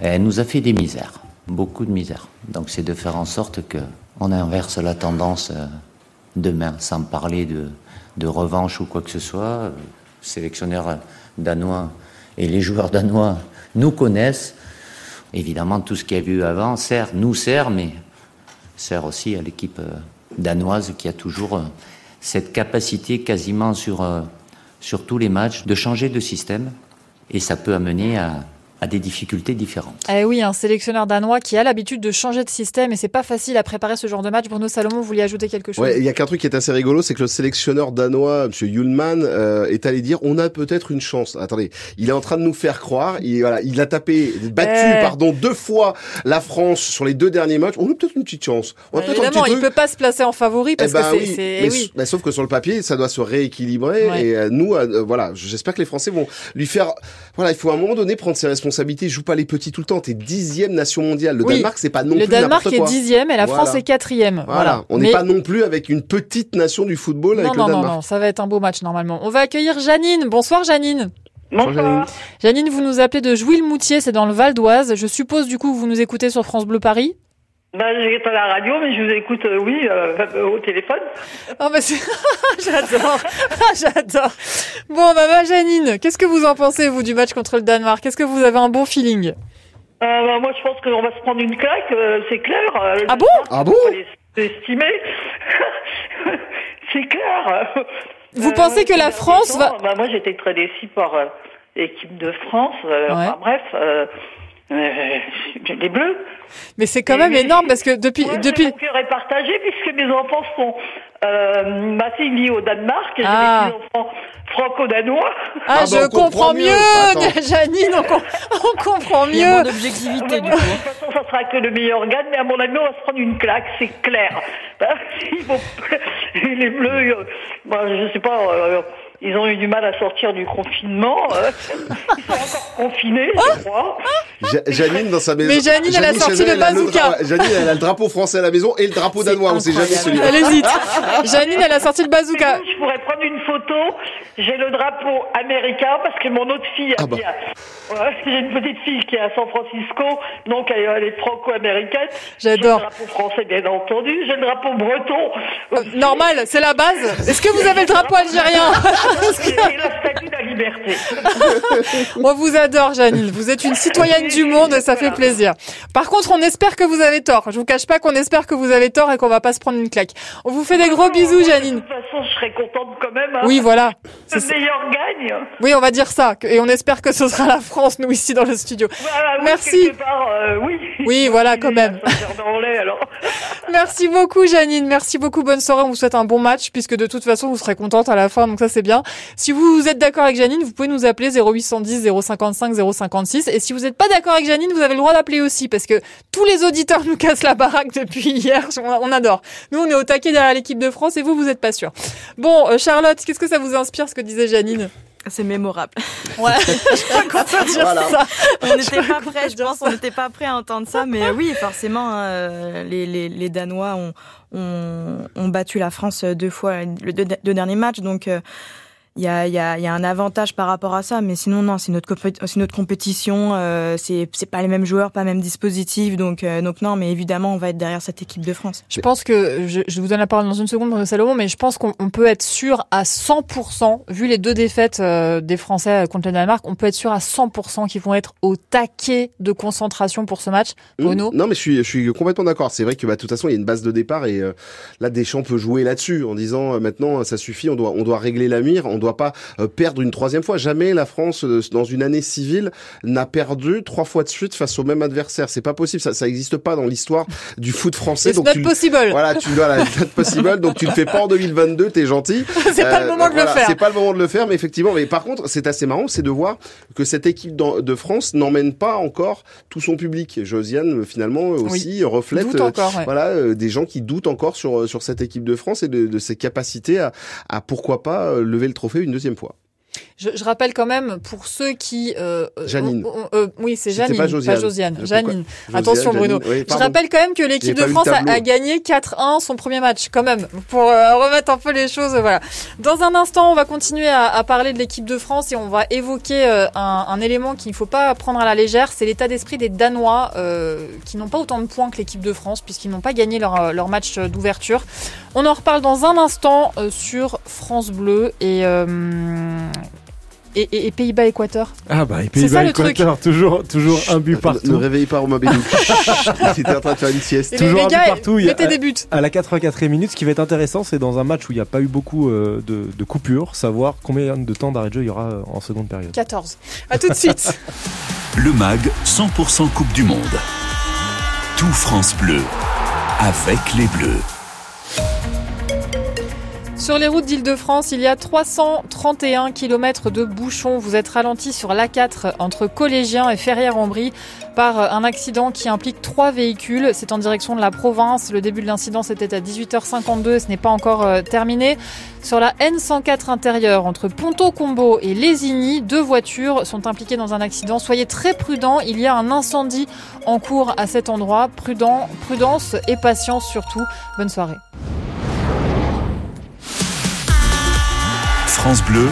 Speaker 9: Elle nous a fait des misères, beaucoup de misères. Donc c'est de faire en sorte que on inverse la tendance demain, sans parler de, de revanche ou quoi que ce soit. Le sélectionneur danois et les joueurs danois nous connaissent. Évidemment, tout ce qu'il y a vu avant sert, nous sert, mais sert aussi à l'équipe euh, danoise qui a toujours euh, cette capacité quasiment sur, euh, sur tous les matchs de changer de système. Et ça peut amener à, à des difficultés différentes.
Speaker 2: Eh oui, un sélectionneur danois qui a l'habitude de changer de système et c'est pas facile à préparer ce genre de match. Bruno Salomon, vous vouliez ajouter quelque chose?
Speaker 4: Ouais, il y a qu'un truc qui est assez rigolo, c'est que le sélectionneur danois, Monsieur Yulman, euh, est allé dire on a peut-être une chance. Attendez, il est en train de nous faire croire. Il voilà, il a tapé, battu,
Speaker 2: Eh.
Speaker 4: pardon, deux fois la France sur les deux derniers matchs. On a peut-être une petite chance. On a un
Speaker 2: Évidemment,
Speaker 4: petit
Speaker 2: il
Speaker 4: truc.
Speaker 2: peut pas se placer en favori
Speaker 4: Eh
Speaker 2: parce
Speaker 4: ben
Speaker 2: que c'est,
Speaker 4: oui,
Speaker 2: c'est-
Speaker 4: mais,
Speaker 2: eh oui.
Speaker 4: mais sauf que sur le papier, ça doit se rééquilibrer.
Speaker 2: Ouais.
Speaker 4: Et euh, nous, euh, voilà, j'espère que les Français vont lui faire. Voilà, il faut à un moment donné prendre ses responsabilités. Joue pas les petits tout le temps. T'es dixième nation mondiale. Le
Speaker 2: Oui.
Speaker 4: Danemark, c'est pas non
Speaker 2: Le
Speaker 4: plus
Speaker 2: Danemark
Speaker 4: n'importe
Speaker 2: est dixième et la
Speaker 4: Voilà.
Speaker 2: France est quatrième.
Speaker 4: Voilà,
Speaker 2: Voilà.
Speaker 4: on n'est
Speaker 2: Mais-
Speaker 4: pas non plus avec une petite nation du football
Speaker 2: Non,
Speaker 4: avec
Speaker 2: non,
Speaker 4: le
Speaker 2: non,
Speaker 4: Danemark.
Speaker 2: non, ça va être un beau match normalement. On va accueillir Janine. Bonsoir Janine.
Speaker 4: Bonsoir.
Speaker 2: Janine, vous nous appelez de Jouy-le-Moutier, c'est dans le Val d'Oise. Je suppose du coup que vous nous écoutez sur France Bleu Paris.
Speaker 10: Bah, j'écoute à la radio, mais je vous écoute, euh, oui, euh, au téléphone.
Speaker 2: Oh bah c'est... [LAUGHS] J'adore, [LAUGHS] j'adore. Bon bah ma Janine, qu'est-ce que vous en pensez vous du match contre le Danemark? Est-ce que vous avez un bon feeling?
Speaker 10: Euh, bah, moi, je pense qu'on va se prendre une claque, euh, c'est clair. Euh,
Speaker 2: Ah bon?
Speaker 4: Ah bon?
Speaker 10: les estimer. [LAUGHS] c'est clair.
Speaker 2: Vous pensez que la France va-
Speaker 10: bah, Moi, j'étais très déçue par euh, l'équipe de France. euh,
Speaker 2: Ouais.
Speaker 10: enfin, bref, [LAUGHS] les Bleus.
Speaker 2: Mais c'est quand même énorme parce que depuis...
Speaker 10: Moi,
Speaker 2: depuis...
Speaker 10: Mon cœur est partagé puisque mes enfants sont. Euh, ma fille vit au Danemark et
Speaker 2: Ah.
Speaker 10: j'ai des enfants franco-danois.
Speaker 2: Ah,
Speaker 4: Ah bah,
Speaker 2: je
Speaker 4: comprend
Speaker 2: comprends
Speaker 4: mieux.
Speaker 2: mieux. [LAUGHS] Janine, on, com- [LAUGHS] on comprend
Speaker 3: Il y a moins
Speaker 2: mieux.
Speaker 3: d'objectivité du
Speaker 10: Ouais,
Speaker 3: coup.
Speaker 10: De toute façon, ça sera que le meilleur gagne, mais à mon avis, on va se prendre une claque, c'est clair. Ben, ils vont- les Bleus, euh, ben, je sais pas, euh, ils ont eu du mal à sortir du confinement. euh, [LAUGHS] ils sont encore confinés, je crois.
Speaker 4: Ja- Janine dans sa maison.
Speaker 2: Mais Janine, elle a sorti le bazooka.
Speaker 4: Janine, elle a le drapeau français à la maison et le drapeau danois. On sait jamais celui-là.
Speaker 2: Elle hésite. [LAUGHS] Janine, elle a sorti le bazooka.
Speaker 10: Je pourrais prendre une photo. J'ai le drapeau américain parce que mon autre fille,
Speaker 4: Ah bah.
Speaker 10: a- ouais, j'ai une petite fille qui est à San Francisco, donc elle, elle est franco-américaine.
Speaker 2: J'adore.
Speaker 10: J'ai le drapeau français, bien entendu. J'ai le drapeau breton. aussi.
Speaker 2: Normal, c'est la base. Est-ce que vous avez le drapeau algérien? [LAUGHS]
Speaker 10: Et la statue de la liberté. [LAUGHS]
Speaker 2: On vous adore, Janine. Vous êtes une citoyenne du monde et ça fait plaisir. Par contre, on espère que vous avez tort. Je vous cache pas qu'on espère que vous avez tort et qu'on va pas se prendre une claque. On vous fait des gros bisous,
Speaker 10: De
Speaker 2: Janine.
Speaker 10: toute façon, je serais contente quand même. hein.
Speaker 2: Oui, voilà.
Speaker 10: Le meilleur gagne.
Speaker 2: Oui, on va dire ça. Et on espère que ce sera la France, nous, ici, dans le studio.
Speaker 10: Voilà, oui,
Speaker 2: Merci.
Speaker 10: part, euh, oui.
Speaker 2: Oui, voilà, quand même. [LAUGHS] Merci beaucoup, Janine. Merci beaucoup. Bonne soirée. On vous souhaite un bon match, puisque de toute façon, vous serez contente à la fin. Donc ça, c'est bien. Si vous êtes d'accord avec Janine, vous pouvez nous appeler 0810 055 056. Et si vous n'êtes pas d'accord avec Janine, vous avez le droit d'appeler aussi, parce que tous les auditeurs [LAUGHS] nous cassent la baraque depuis hier. On, adore. Nous, on est au taquet derrière l'équipe de France, et vous, vous êtes pas sûr. Bon, euh, Charlotte, qu'est-ce que ça vous inspire, ce que disait Janine?
Speaker 3: C'est mémorable.
Speaker 2: Ouais. [LAUGHS] Je sais pas quoi te dire
Speaker 4: Voilà.
Speaker 2: ça.
Speaker 3: On n'était pas prêts, je pense, on n'était pas prêts à entendre ça, mais oui, forcément, hein, euh, les, les, les Danois ont, ont, ont battu la France deux fois le deux, deux derniers matchs, donc euh, il y, a, il y, a, il y a un avantage par rapport à ça, mais sinon non, c'est notre notre compétition, euh, c'est c'est pas les mêmes joueurs, pas le même dispositif, donc euh, donc non, mais évidemment on va être derrière cette équipe de France.
Speaker 2: Je pense que, je, je vous donne la parole dans une seconde, Bruno Salomon, mais je pense qu'on on peut être sûr à 100%, vu les deux défaites euh, des Français contre le Danemark, on peut être sûr à 100% qu'ils vont être au taquet de concentration pour ce match. Bruno?
Speaker 4: Mmh. Non, mais je suis, je suis complètement d'accord. C'est vrai que bah, de toute façon, il y a une base de départ et euh, là, Deschamps peut jouer là-dessus en disant euh, maintenant, ça suffit, on doit, on doit régler la mire, on doit pas euh, perdre une troisième fois. Jamais la France, euh, dans une année civile, n'a perdu trois fois de suite face au même adversaire. C'est pas possible. Ça, ça existe pas dans l'histoire du foot français.
Speaker 2: It's
Speaker 4: donc
Speaker 2: not
Speaker 4: tu, le-
Speaker 2: possible.
Speaker 4: voilà, tu it's not possible. Donc tu le fais pas en 2022, t'es gentil. [LAUGHS]
Speaker 2: C'est pas le
Speaker 4: Euh,
Speaker 2: moment de le faire.
Speaker 4: C'est pas le moment de le faire, mais effectivement. Mais par contre, c'est assez marrant, c'est de voir que cette équipe de France n'emmène pas encore tout son public. Josiane, finalement, aussi reflète
Speaker 2: Doute
Speaker 4: euh,
Speaker 2: encore, ouais.
Speaker 4: voilà euh, des gens qui doutent encore sur euh, sur cette équipe de France et de, de ses capacités à, à pourquoi pas euh, lever le trophée une deuxième fois.
Speaker 2: Je, je rappelle quand même pour ceux qui. Euh, euh,
Speaker 4: Janine.
Speaker 2: euh, oui, c'est Janine,
Speaker 4: pas Josiane.
Speaker 2: Janine.
Speaker 4: Josiane,
Speaker 2: Attention,
Speaker 4: Janine,
Speaker 2: Bruno.
Speaker 4: oui,
Speaker 2: Je rappelle quand même que l'équipe de France a, gagné 4-1 son premier match, quand même, pour remettre un peu les choses. Voilà. Dans un instant, on va continuer à, à parler de l'équipe de France et on va évoquer un, un élément qu'il ne faut pas prendre à la légère, c'est l'état d'esprit des Danois qui n'ont pas autant de points que l'équipe de France puisqu'ils n'ont pas gagné leur, leur match d'ouverture. On en reparle dans un instant sur France Bleu et. Et, et- et Pays-Bas-Équateur.
Speaker 5: Ah bah, et Pays-Bas. Équateur, toujours, toujours un but
Speaker 4: Ne,
Speaker 5: partout.
Speaker 4: ne réveille pas Romain Bédou. [LAUGHS] Il était en train de faire une sieste.
Speaker 2: Et
Speaker 5: Toujours
Speaker 2: les
Speaker 5: un but
Speaker 2: gars,
Speaker 5: partout, il y a-
Speaker 2: mettez des buts.
Speaker 5: À la 84e minute, ce qui va être intéressant, c'est dans un match où il n'y a pas eu beaucoup euh, de, de coupures, savoir combien de temps d'arrêt de jeu il y aura euh, en seconde période.
Speaker 2: 14. À tout de suite. [LAUGHS]
Speaker 1: le MAG 100% Coupe du Monde. Tout France Bleu, avec les Bleus.
Speaker 2: Sur les routes d'Île-de-France, il y a 331 km de bouchons. Vous êtes ralenti sur l'A4 entre Collégiens et Ferrières-en-Brie par un accident qui implique trois véhicules. C'est en direction de la province. Le début de l'incident, c'était à 18h52 ce n'est pas encore euh, terminé. Sur la N104 intérieure entre Ponto-Combo et Lésigny, deux voitures sont impliquées dans un accident. Soyez très prudents, il y a un incendie en cours à cet endroit. Prudent, prudence et patience surtout. Bonne soirée.
Speaker 1: France Bleu,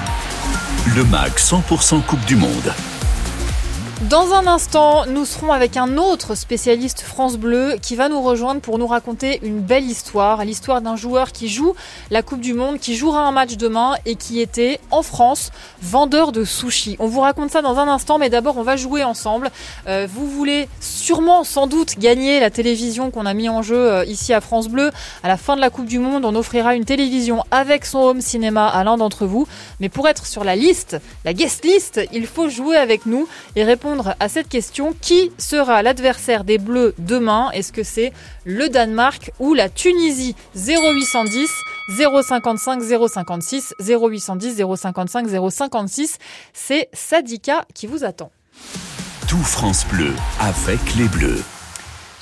Speaker 1: le MAG 100% Coupe du Monde.
Speaker 2: Dans un instant, nous serons avec un autre spécialiste France Bleu qui va nous rejoindre pour nous raconter une belle histoire, l'histoire d'un joueur qui joue la Coupe du Monde, qui jouera un match demain et qui était en France vendeur de sushi. On vous raconte ça dans un instant, mais d'abord on va jouer ensemble. Euh, vous voulez sûrement, sans doute, gagner la télévision qu'on a mis en jeu euh, ici à France Bleu. À la fin de la Coupe du Monde, on offrira une télévision avec son home cinéma à l'un d'entre vous. Mais pour être sur la liste, la guest list, il faut jouer avec nous et répondre à cette question. Qui sera l'adversaire des Bleus demain? Est-ce que c'est le Danemark ou la Tunisie? 0810 055 056 0810 055 056. C'est Sadika qui vous attend.
Speaker 1: Tout France Bleu avec les Bleus.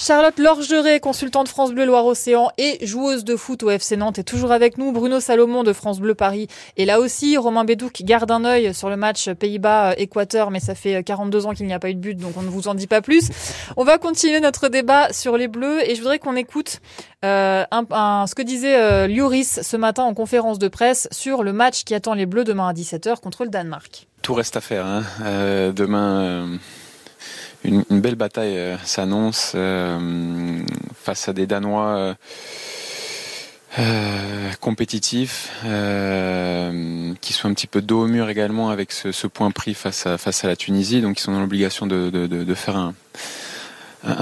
Speaker 2: Charlotte Lorgeret, consultante France Bleu Loire-Océan et joueuse de foot au FC Nantes, est toujours avec nous. Bruno Salomon de France Bleu Paris est là aussi. Romain Bédouc garde un œil sur le match Pays-Bas-Équateur, mais ça fait 42 ans qu'il n'y a pas eu de but, donc on ne vous en dit pas plus. On va continuer notre débat sur les Bleus et je voudrais qu'on écoute euh, ce que disait euh, ce matin en conférence de presse sur le match qui attend les Bleus demain à 17h contre le Danemark.
Speaker 11: Tout reste à faire. Hein. Euh, demain euh, une, belle bataille euh, s'annonce euh, face à des Danois euh, compétitifs, qui sont un petit peu dos au mur également avec ce, point pris face à, la Tunisie, donc ils sont dans l'obligation de, faire un,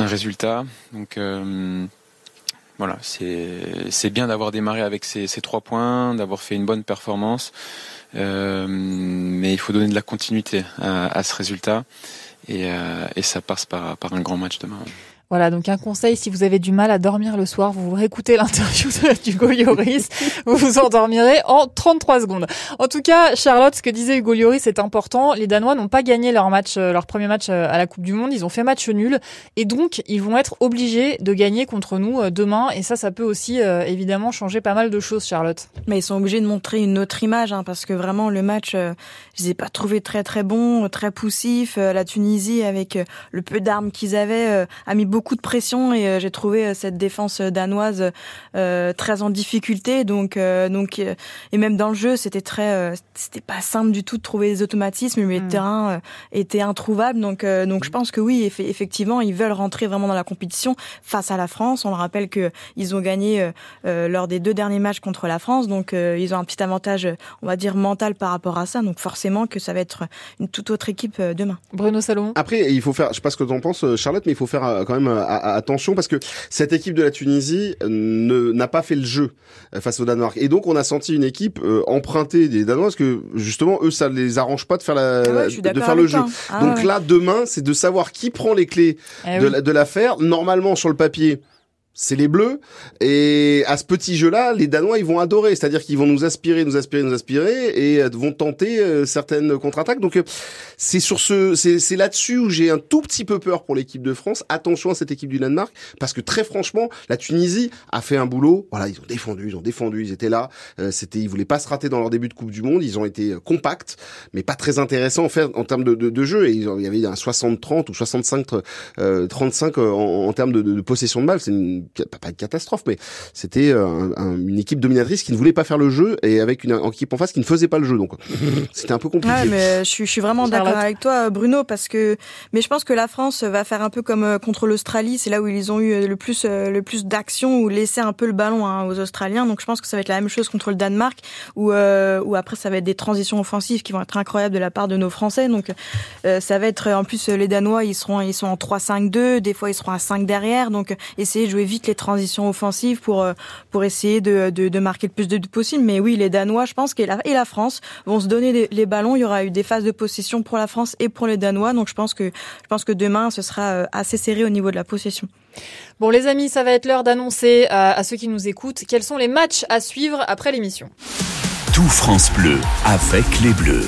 Speaker 11: résultat. Donc voilà, c'est bien d'avoir démarré avec ces, trois points, d'avoir fait une bonne performance, mais il faut donner de la continuité à ce résultat. Et, euh, et, ça passe par, par un grand match demain.
Speaker 2: Voilà, donc un conseil, si vous avez du mal à dormir le soir, vous réécoutez [LAUGHS] l'interview de Hugo Lloris, vous vous endormirez en 33 secondes. En tout cas, Charlotte, ce que disait Hugo Lloris est important. Les Danois n'ont pas gagné leur match, euh, leur premier match euh, à la Coupe du Monde. Ils ont fait match nul. Et donc, ils vont être obligés de gagner contre nous euh, demain. Et ça, ça peut aussi, évidemment, changer pas mal de choses, Charlotte.
Speaker 3: Mais ils sont obligés de montrer une autre image, hein, parce que vraiment, le match, je les ai pas trouvés très, très bons, très poussifs. La Tunisie, avec le peu d'armes qu'ils avaient, a mis beaucoup de pression et euh, j'ai trouvé euh, cette défense danoise euh, très en difficulté. Donc, donc et même dans le jeu, c'était très, c'était pas simple du tout de trouver des automatismes. Mais le mm. terrain était introuvable. Donc, donc je pense que oui, effectivement, ils veulent rentrer vraiment dans la compétition face à la France. On le rappelle que ils ont gagné lors des deux derniers matchs contre la France. Donc, ils ont un petit avantage, on va dire mental par rapport à ça. Donc, forcément que ça va être une toute autre équipe demain.
Speaker 2: Bruno Salomon.
Speaker 4: Après, il faut faire, je sais pas ce que tu en penses, Charlotte, mais il faut faire quand même attention parce que cette équipe de la Tunisie ne n'a pas fait le jeu euh, face au Danemark et donc on a senti une équipe euh, emprunter des Danois parce que justement eux ça les arrange pas de faire la,
Speaker 3: ah
Speaker 4: de faire le jeu.
Speaker 3: Ah
Speaker 4: donc
Speaker 3: ouais.
Speaker 4: là demain c'est de savoir qui prend les clés
Speaker 2: Eh
Speaker 4: de,
Speaker 2: oui.
Speaker 4: de l'affaire. Normalement sur le papier c'est les Bleus. Et à ce petit jeu-là, les Danois, ils vont adorer. C'est-à-dire qu'ils vont nous aspirer, nous aspirer, nous aspirer, et euh, vont tenter euh, certaines contre-attaques. Donc, euh, c'est sur ce, c'est, là-dessus où j'ai un tout petit peu peur pour l'équipe de France. Attention à cette équipe du Danemark, parce que très franchement, la Tunisie a fait un boulot. Voilà, ils ont défendu, ils ont défendu, ils étaient là. C'était, ils voulaient pas se rater dans leur début de Coupe du Monde. Ils ont été compacts, mais pas très intéressants en fait en termes de, de, de jeu. Et il y avait un 60-30 ou 65-35 euh, 35, euh, en, en termes de, de, de possession de balle. C'est une, pas pas une catastrophe, mais c'était euh, un- un- une équipe dominatrice qui ne voulait pas faire le jeu et avec une, une équipe en face qui ne faisait pas le jeu. Donc, c'était un peu compliqué.
Speaker 3: Ouais, mais je suis, je suis vraiment d'accord avec toi, Bruno, parce que, mais je pense que la France va faire un peu comme euh, contre l'Australie. C'est là où ils ont eu euh, le plus, le plus d'action ou laisser un peu le ballon hein, aux Australiens. Donc je pense que ça va être la même chose contre le Danemark, où, euh, où après ça va être des transitions offensives qui vont être incroyables de la part de nos Français. Donc euh, ça va être, en plus, les Danois, ils seront, ils sont en 3-5-2. Des fois, ils seront à 5 derrière. Donc essayer de jouer vite vite les transitions offensives pour pour essayer de, de, de marquer le plus de buts possible. Mais oui, les Danois, je pense, et la, et la France vont se donner les, les, ballons. Il y aura eu des phases de possession pour la France et pour les Danois. Donc je pense que je pense que demain, ce sera assez serré au niveau de la possession.
Speaker 2: Bon les amis, ça va être l'heure d'annoncer à, à ceux qui nous écoutent quels sont les matchs à suivre après l'émission.
Speaker 1: Tout France Bleu avec les Bleus.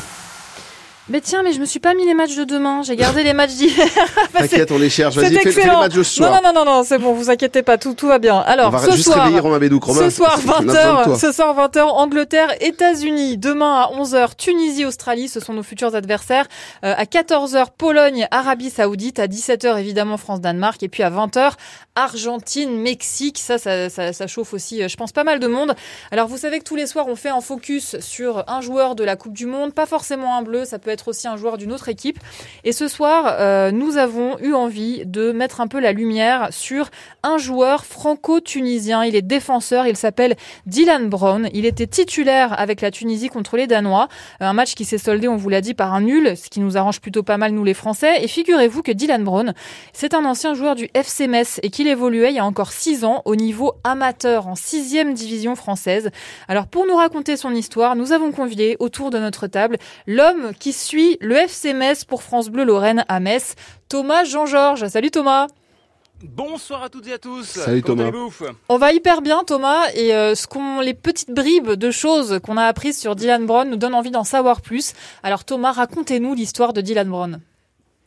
Speaker 2: Mais tiens, mais je me suis pas mis les matchs de demain, j'ai gardé les matchs d'hier. [LAUGHS]
Speaker 4: T'inquiète, on les cherche. Vas-y, fais, fais, les matchs de ce soir.
Speaker 2: Non, non, non, non, c'est bon, vous inquiétez pas, tout, tout va bien. Alors,
Speaker 4: on va
Speaker 2: ce
Speaker 4: juste
Speaker 2: soir,
Speaker 4: réveiller Romain Bédou, Romain.
Speaker 2: ce soir [LAUGHS] 20h, ce soir 20h, Angleterre, États-Unis. Demain à 11h, Tunisie, Australie, ce sont nos futurs adversaires. Euh, à 14h, Pologne, Arabie Saoudite. À 17h, évidemment, France-Danemark. Et puis à 20h, Argentine, Mexique. Ça, ça, ça, ça chauffe aussi, je pense, pas mal de monde. Alors, vous savez que tous les soirs, on fait un focus sur un joueur de la Coupe du Monde, pas forcément un bleu, ça peut être aussi un joueur d'une autre équipe. Et ce soir, euh, nous avons eu envie de mettre un peu la lumière sur un joueur franco-tunisien. Il est défenseur, il s'appelle Dylan Brown. Il était titulaire avec la Tunisie contre les Danois. Un match qui s'est soldé, on vous l'a dit, par un nul, ce qui nous arrange plutôt pas mal, nous les Français. Et figurez-vous que Dylan Brown, c'est un ancien joueur du FC Metz et qu'il évoluait il y a encore six ans au niveau amateur en sixième division française. Alors pour nous raconter son histoire, nous avons convié autour de notre table l'homme qui suit le FC Metz pour France Bleu Lorraine à Metz, Thomas Jean-Georges. Salut Thomas.
Speaker 12: Bonsoir à toutes et à tous.
Speaker 4: Salut Thomas.
Speaker 2: On va hyper bien Thomas et euh, ce qu'on les petites bribes de choses qu'on a apprises sur Dylan Brown nous donnent envie d'en savoir plus. Alors Thomas, racontez-nous l'histoire de Dylan Brown.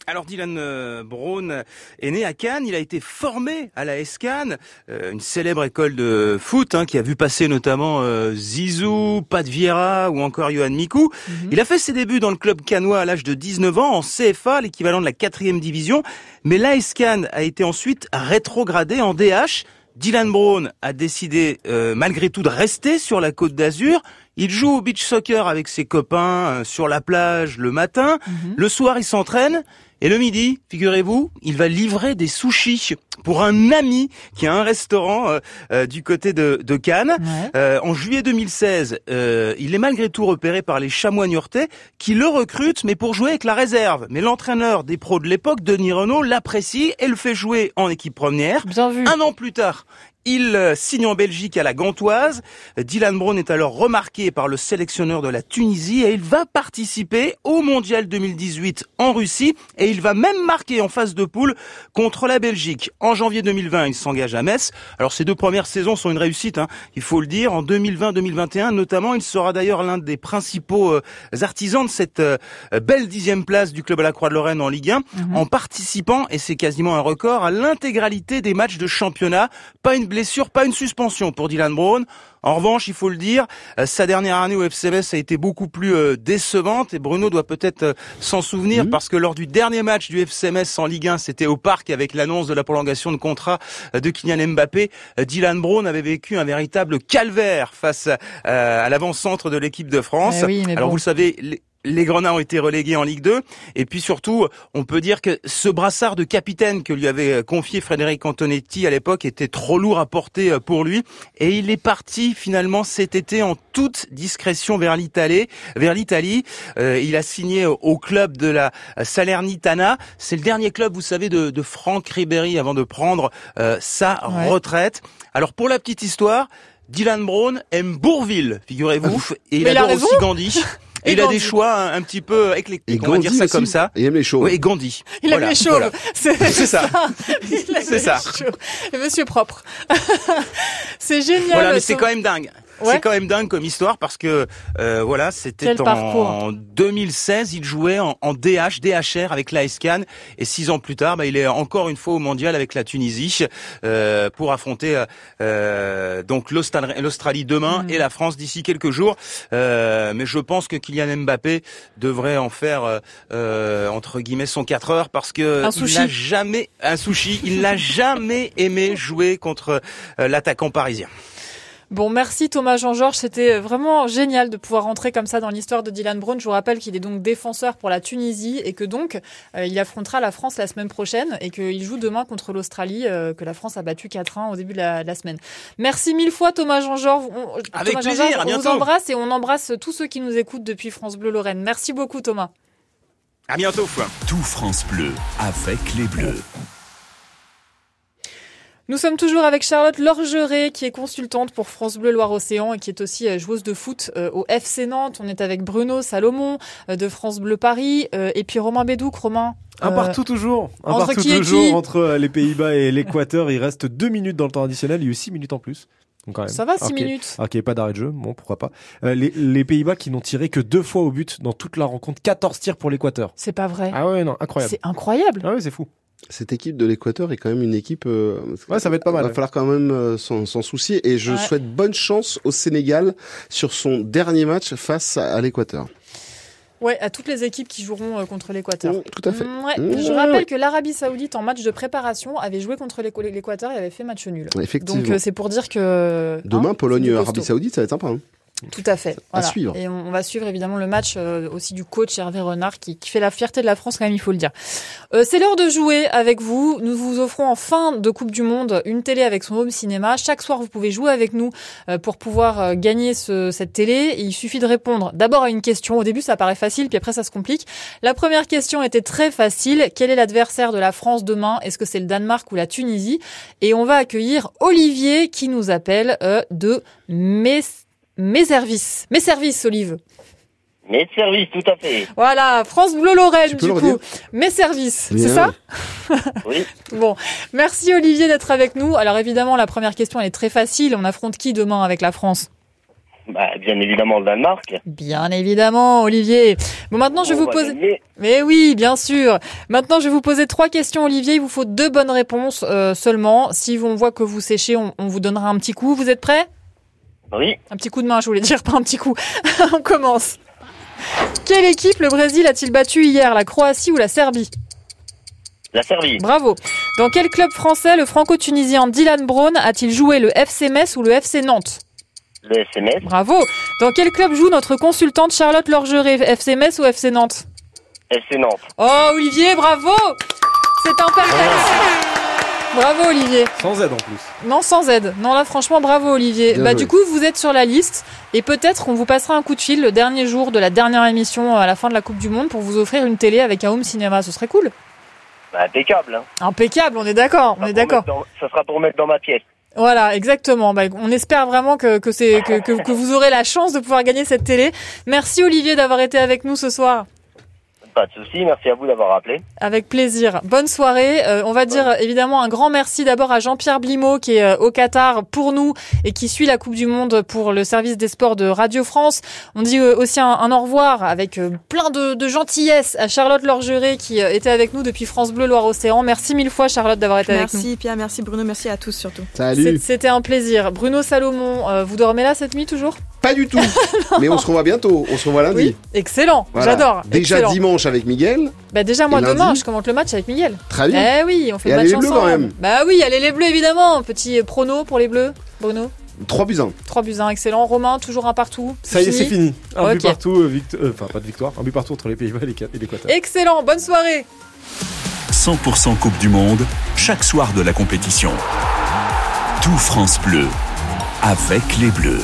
Speaker 12: Alors Dylan euh, Brown est né à Cannes, il a été formé à la S-Cannes, euh, une célèbre école de foot hein, qui a vu passer notamment euh, Zizou, Pat Vieira ou encore Johan Mikou. Mm -hmm. Il a fait ses débuts dans le club cannois à l'âge de 19 ans en CFA, l'équivalent de la quatrième division, mais la S-Cannes a été ensuite rétrogradé en DH. Dylan Brown a décidé euh, malgré tout de rester sur la côte d'Azur. Il joue au beach soccer avec ses copains euh, sur la plage le matin. -hmm. Le soir, il s'entraîne. Et le midi, figurez-vous, il va livrer des sushis pour un ami qui a un restaurant euh, euh, du côté de, de Cannes. Ouais. Euh, en juillet 2016, il est malgré tout repéré par les chamois niortais qui le recrutent, mais pour jouer avec la réserve. Mais l'entraîneur des pros de l'époque, Denis Renault, l'apprécie et le fait jouer en équipe première.
Speaker 2: Bien vu.
Speaker 12: Un an plus tard, il signe en Belgique à la Gantoise. Dylan Brown est alors remarqué par le sélectionneur de la Tunisie et il va participer au Mondial 2018 en Russie et il va même marquer en phase de poule contre la Belgique. En janvier 2020, il s'engage à Metz. Alors ces deux premières saisons sont une réussite, hein, il faut le dire. En 2020-2021 notamment, il sera d'ailleurs l'un des principaux euh, artisans de cette euh, belle dixième place du club à la Croix-de-Lorraine en Ligue 1 mm -hmm. en participant, et c'est quasiment un record, à l'intégralité des matchs de championnat. Pas une blessure, pas une suspension pour Dylan Brown. En revanche, il faut le dire, euh, sa dernière année au FCMS a été beaucoup plus euh, décevante et Bruno doit peut-être euh, s'en souvenir mmh. parce que lors du dernier match du FCMS en Ligue 1, c'était au parc avec l'annonce de la prolongation de contrat de Kylian Mbappé. Dylan Brown avait vécu un véritable calvaire face à l'avant-centre de l'équipe de France.
Speaker 2: Eh oui,
Speaker 12: Alors
Speaker 2: bon.
Speaker 12: vous le savez, les Grenats ont été relégués en Ligue 2 et puis surtout on peut dire que ce brassard de capitaine que lui avait confié Frédéric Antonetti à l'époque était trop lourd à porter pour lui. Et il est parti finalement cet été en toute discrétion vers l'Italie vers l'Italie. Euh, il a signé au club de la Salernitana. C'est le dernier club vous savez de, de Franck Ribéry avant de prendre euh, sa ouais. retraite. Alors pour la petite histoire Dylan Brown aime Bourville figurez-vous. Et il
Speaker 2: Mais
Speaker 12: adore aussi Gandhi [LAUGHS] Et, il a des choix un, un, petit peu éclectiques, on va dire ça
Speaker 4: aussi.
Speaker 12: comme ça.
Speaker 4: Et il aime les chauves.
Speaker 12: Oui, et Gandhi.
Speaker 2: Il
Speaker 12: voilà,
Speaker 2: aime les chauves.
Speaker 12: Voilà. [LAUGHS]
Speaker 2: C'est
Speaker 12: ça.
Speaker 2: C'est ça. Et monsieur propre. [LAUGHS] c'est génial.
Speaker 12: Voilà, mais c'est quand même dingue. Ouais. C'est quand même dingue comme histoire parce que euh, voilà, c'était en, en, 2016, il jouait en, en DH, DHR avec la SCAN et six ans plus tard, bah, il est encore une fois au mondial avec la Tunisie euh, pour affronter euh, donc l'Australie demain mmh. et la France d'ici quelques jours. Euh, mais je pense que Kylian Mbappé devrait en faire euh, entre guillemets son 4 heures parce que il n'a jamais un sushi, il n'a [LAUGHS] jamais aimé jouer contre euh, l'attaquant parisien.
Speaker 2: Bon, merci Thomas Jean-Georges. C'était vraiment génial de pouvoir rentrer comme ça dans l'histoire de Dylan Brown. Je vous rappelle qu'il est donc défenseur pour la Tunisie et que donc euh, il affrontera la France la semaine prochaine et qu'il joue demain contre l'Australie euh, que la France a battu 4-1 au début de la, de la, semaine. Merci mille fois Thomas Jean-Georges.
Speaker 12: Avec
Speaker 2: Thomas
Speaker 12: plaisir,
Speaker 2: Jean
Speaker 12: à bientôt.
Speaker 2: On vous embrasse et on embrasse tous ceux qui nous écoutent depuis France Bleu Lorraine. Merci beaucoup Thomas.
Speaker 12: À bientôt.
Speaker 1: Tout France Bleu avec les Bleus.
Speaker 2: Nous sommes toujours avec Charlotte Lorgeret, qui est consultante pour France Bleu Loire-Océan et qui est aussi euh, joueuse de foot euh, au FC Nantes. On est avec Bruno Salomon euh, de France Bleu Paris et puis Romain Bédouc. Romain,
Speaker 5: un partout toujours. Un
Speaker 2: entre
Speaker 5: partout
Speaker 2: qui
Speaker 5: toujours
Speaker 2: qui
Speaker 5: entre les Pays-Bas et l'Équateur. Il reste deux minutes dans le temps additionnel. Il y a eu six minutes en plus. Donc quand même.
Speaker 2: Ça va, six
Speaker 5: Ok.
Speaker 2: minutes.
Speaker 5: Alors qu'il n'y ait pas d'arrêt de jeu, bon, pourquoi pas. Euh, les les Pays-Bas qui n'ont tiré que deux fois au but dans toute la rencontre. 14 tirs pour l'Équateur.
Speaker 2: C'est pas vrai.
Speaker 5: Ah ouais, non, incroyable.
Speaker 2: C'est incroyable.
Speaker 5: Ah ouais, c'est fou.
Speaker 4: Cette équipe de l'Équateur est quand même une équipe. euh,
Speaker 5: Ouais, ça va être pas mal.
Speaker 4: Il va
Speaker 5: ouais.
Speaker 4: falloir quand même euh, s'en soucier. Et je
Speaker 2: Ouais.
Speaker 4: souhaite bonne chance au Sénégal sur son dernier match face à à l'Équateur.
Speaker 2: Ouais, à toutes les équipes qui joueront euh, contre l'Équateur.
Speaker 4: Mm, tout à fait.
Speaker 2: Mm, ouais.
Speaker 4: Mm,
Speaker 2: Je rappelle que l'Arabie Saoudite en match de préparation avait joué contre l'Équ- l'Équateur et avait fait match nul.
Speaker 4: Effectivement.
Speaker 2: Donc euh, c'est pour dire que
Speaker 4: Demain,
Speaker 2: hein,
Speaker 4: Pologne-Arabie
Speaker 2: costaud.
Speaker 4: Saoudite, ça va être sympa. hein.
Speaker 2: Tout à fait.
Speaker 4: À suivre.
Speaker 2: Et on, va suivre évidemment le match euh, aussi du coach Hervé Renard qui, qui fait la fierté de la France quand même, il faut le dire. Euh, c'est l'heure de jouer avec vous. Nous vous offrons en fin de Coupe du Monde une télé avec son home cinéma. Chaque soir, vous pouvez jouer avec nous euh, pour pouvoir euh, gagner ce- cette télé. Et il suffit de répondre d'abord à une question. Au début, ça paraît facile, puis après, ça se complique. La première question était très facile. Quel est l'adversaire de la France demain? Est-ce que c'est le Danemark ou la Tunisie? Et on va accueillir Olivier qui nous appelle euh, de Mes... Mes services. Mes services, Olive.
Speaker 13: Mes services, tout à fait.
Speaker 2: Voilà, France Bleu Lorraine, du coup. Mes services, c'est ça [LAUGHS]
Speaker 13: Oui.
Speaker 2: Bon, merci Olivier d'être avec nous. Alors évidemment, la première question, elle est très facile. On affronte qui demain avec la France?
Speaker 13: Bah, bien évidemment le Danemark.
Speaker 2: Bien évidemment, Olivier. Bon, maintenant, je vais vous poser... Mais oui, bien sûr. Maintenant, je vais vous poser trois questions, Olivier. Il vous faut deux bonnes réponses euh, seulement. Si on voit que vous séchez, on, on vous donnera un petit coup. Vous êtes prêts?
Speaker 13: Oui.
Speaker 2: Un petit coup de main, je voulais dire, pas un petit coup. [LAUGHS] on commence. Quelle équipe le Brésil a-t-il battu hier La Croatie ou la Serbie
Speaker 13: La Serbie.
Speaker 2: Bravo. Dans quel club français le franco-tunisien Dylan Brown a-t-il joué le FC Metz ou le FC Nantes
Speaker 13: Le SMS.
Speaker 2: Bravo. Dans quel club joue notre consultante Charlotte Lorgeret FC Metz ou FC Nantes
Speaker 13: FC Nantes.
Speaker 2: Oh Olivier, bravo C'est un perfect Bravo Olivier
Speaker 5: Sans aide en plus.
Speaker 2: Non sans aide. Non là franchement bravo Olivier.
Speaker 4: Bien
Speaker 2: bah
Speaker 4: joué.
Speaker 2: du coup vous êtes sur la liste et peut-être qu'on vous passera un coup de fil le dernier jour de la dernière émission à la fin de la Coupe du Monde pour vous offrir une télé avec un home cinéma. Ce serait cool.
Speaker 13: Bah, impeccable. Hein.
Speaker 2: Impeccable, on est d'accord, on est
Speaker 13: sera pour
Speaker 2: d'accord.
Speaker 13: mettre dans- Ça sera pour mettre dans ma pièce.
Speaker 2: Voilà, exactement. Bah, on espère vraiment que, que, c'est, que, que, que vous aurez la chance de pouvoir gagner cette télé. Merci Olivier d'avoir été avec nous ce soir.
Speaker 13: Pas de souci. Merci à vous d'avoir appelé.
Speaker 2: Avec plaisir. Bonne soirée. Euh, on va dire évidemment un grand merci d'abord à Jean-Pierre Blimaud qui est euh, au Qatar pour nous et qui suit la Coupe du Monde pour le service des sports de Radio France. On dit euh, aussi un, un au revoir avec euh, plein de, de gentillesse à Charlotte Lorgeret qui était avec nous depuis France Bleu Loire-Océan. Merci mille fois Charlotte d'avoir été avec nous.
Speaker 3: Merci Pierre, merci Bruno, merci à tous surtout.
Speaker 4: Salut.
Speaker 2: C'était un plaisir. Bruno Salomon, euh, vous dormez là cette nuit toujours?
Speaker 4: Pas du tout. [LAUGHS] Mais on se revoit bientôt. On se revoit lundi.
Speaker 2: Oui, excellent.
Speaker 4: Voilà.
Speaker 2: J'adore.
Speaker 4: Déjà
Speaker 2: Excellent.
Speaker 4: dimanche avec Miguel.
Speaker 2: Bah déjà moi demain, je commente le match avec Miguel.
Speaker 4: Très bien.
Speaker 2: Eh oui, on fait
Speaker 4: Et
Speaker 2: le match
Speaker 4: allez les Bleus,
Speaker 2: ensemble.
Speaker 4: quand même.
Speaker 2: Bah oui, allez les bleus évidemment. Petit euh, prono pour les bleus. Bruno,
Speaker 4: 3 buts 1.
Speaker 2: 3 buts 1, excellent. Romain, toujours un partout.
Speaker 5: Ça y est, c'est fini. Un but partout, euh, vict- euh, enfin pas de victoire, un but partout entre les Pays-Bas et l'Équateur.
Speaker 2: Excellent, bonne soirée.
Speaker 1: 100% Coupe du Monde, chaque soir de la compétition. Tout France Bleu, avec les Bleus.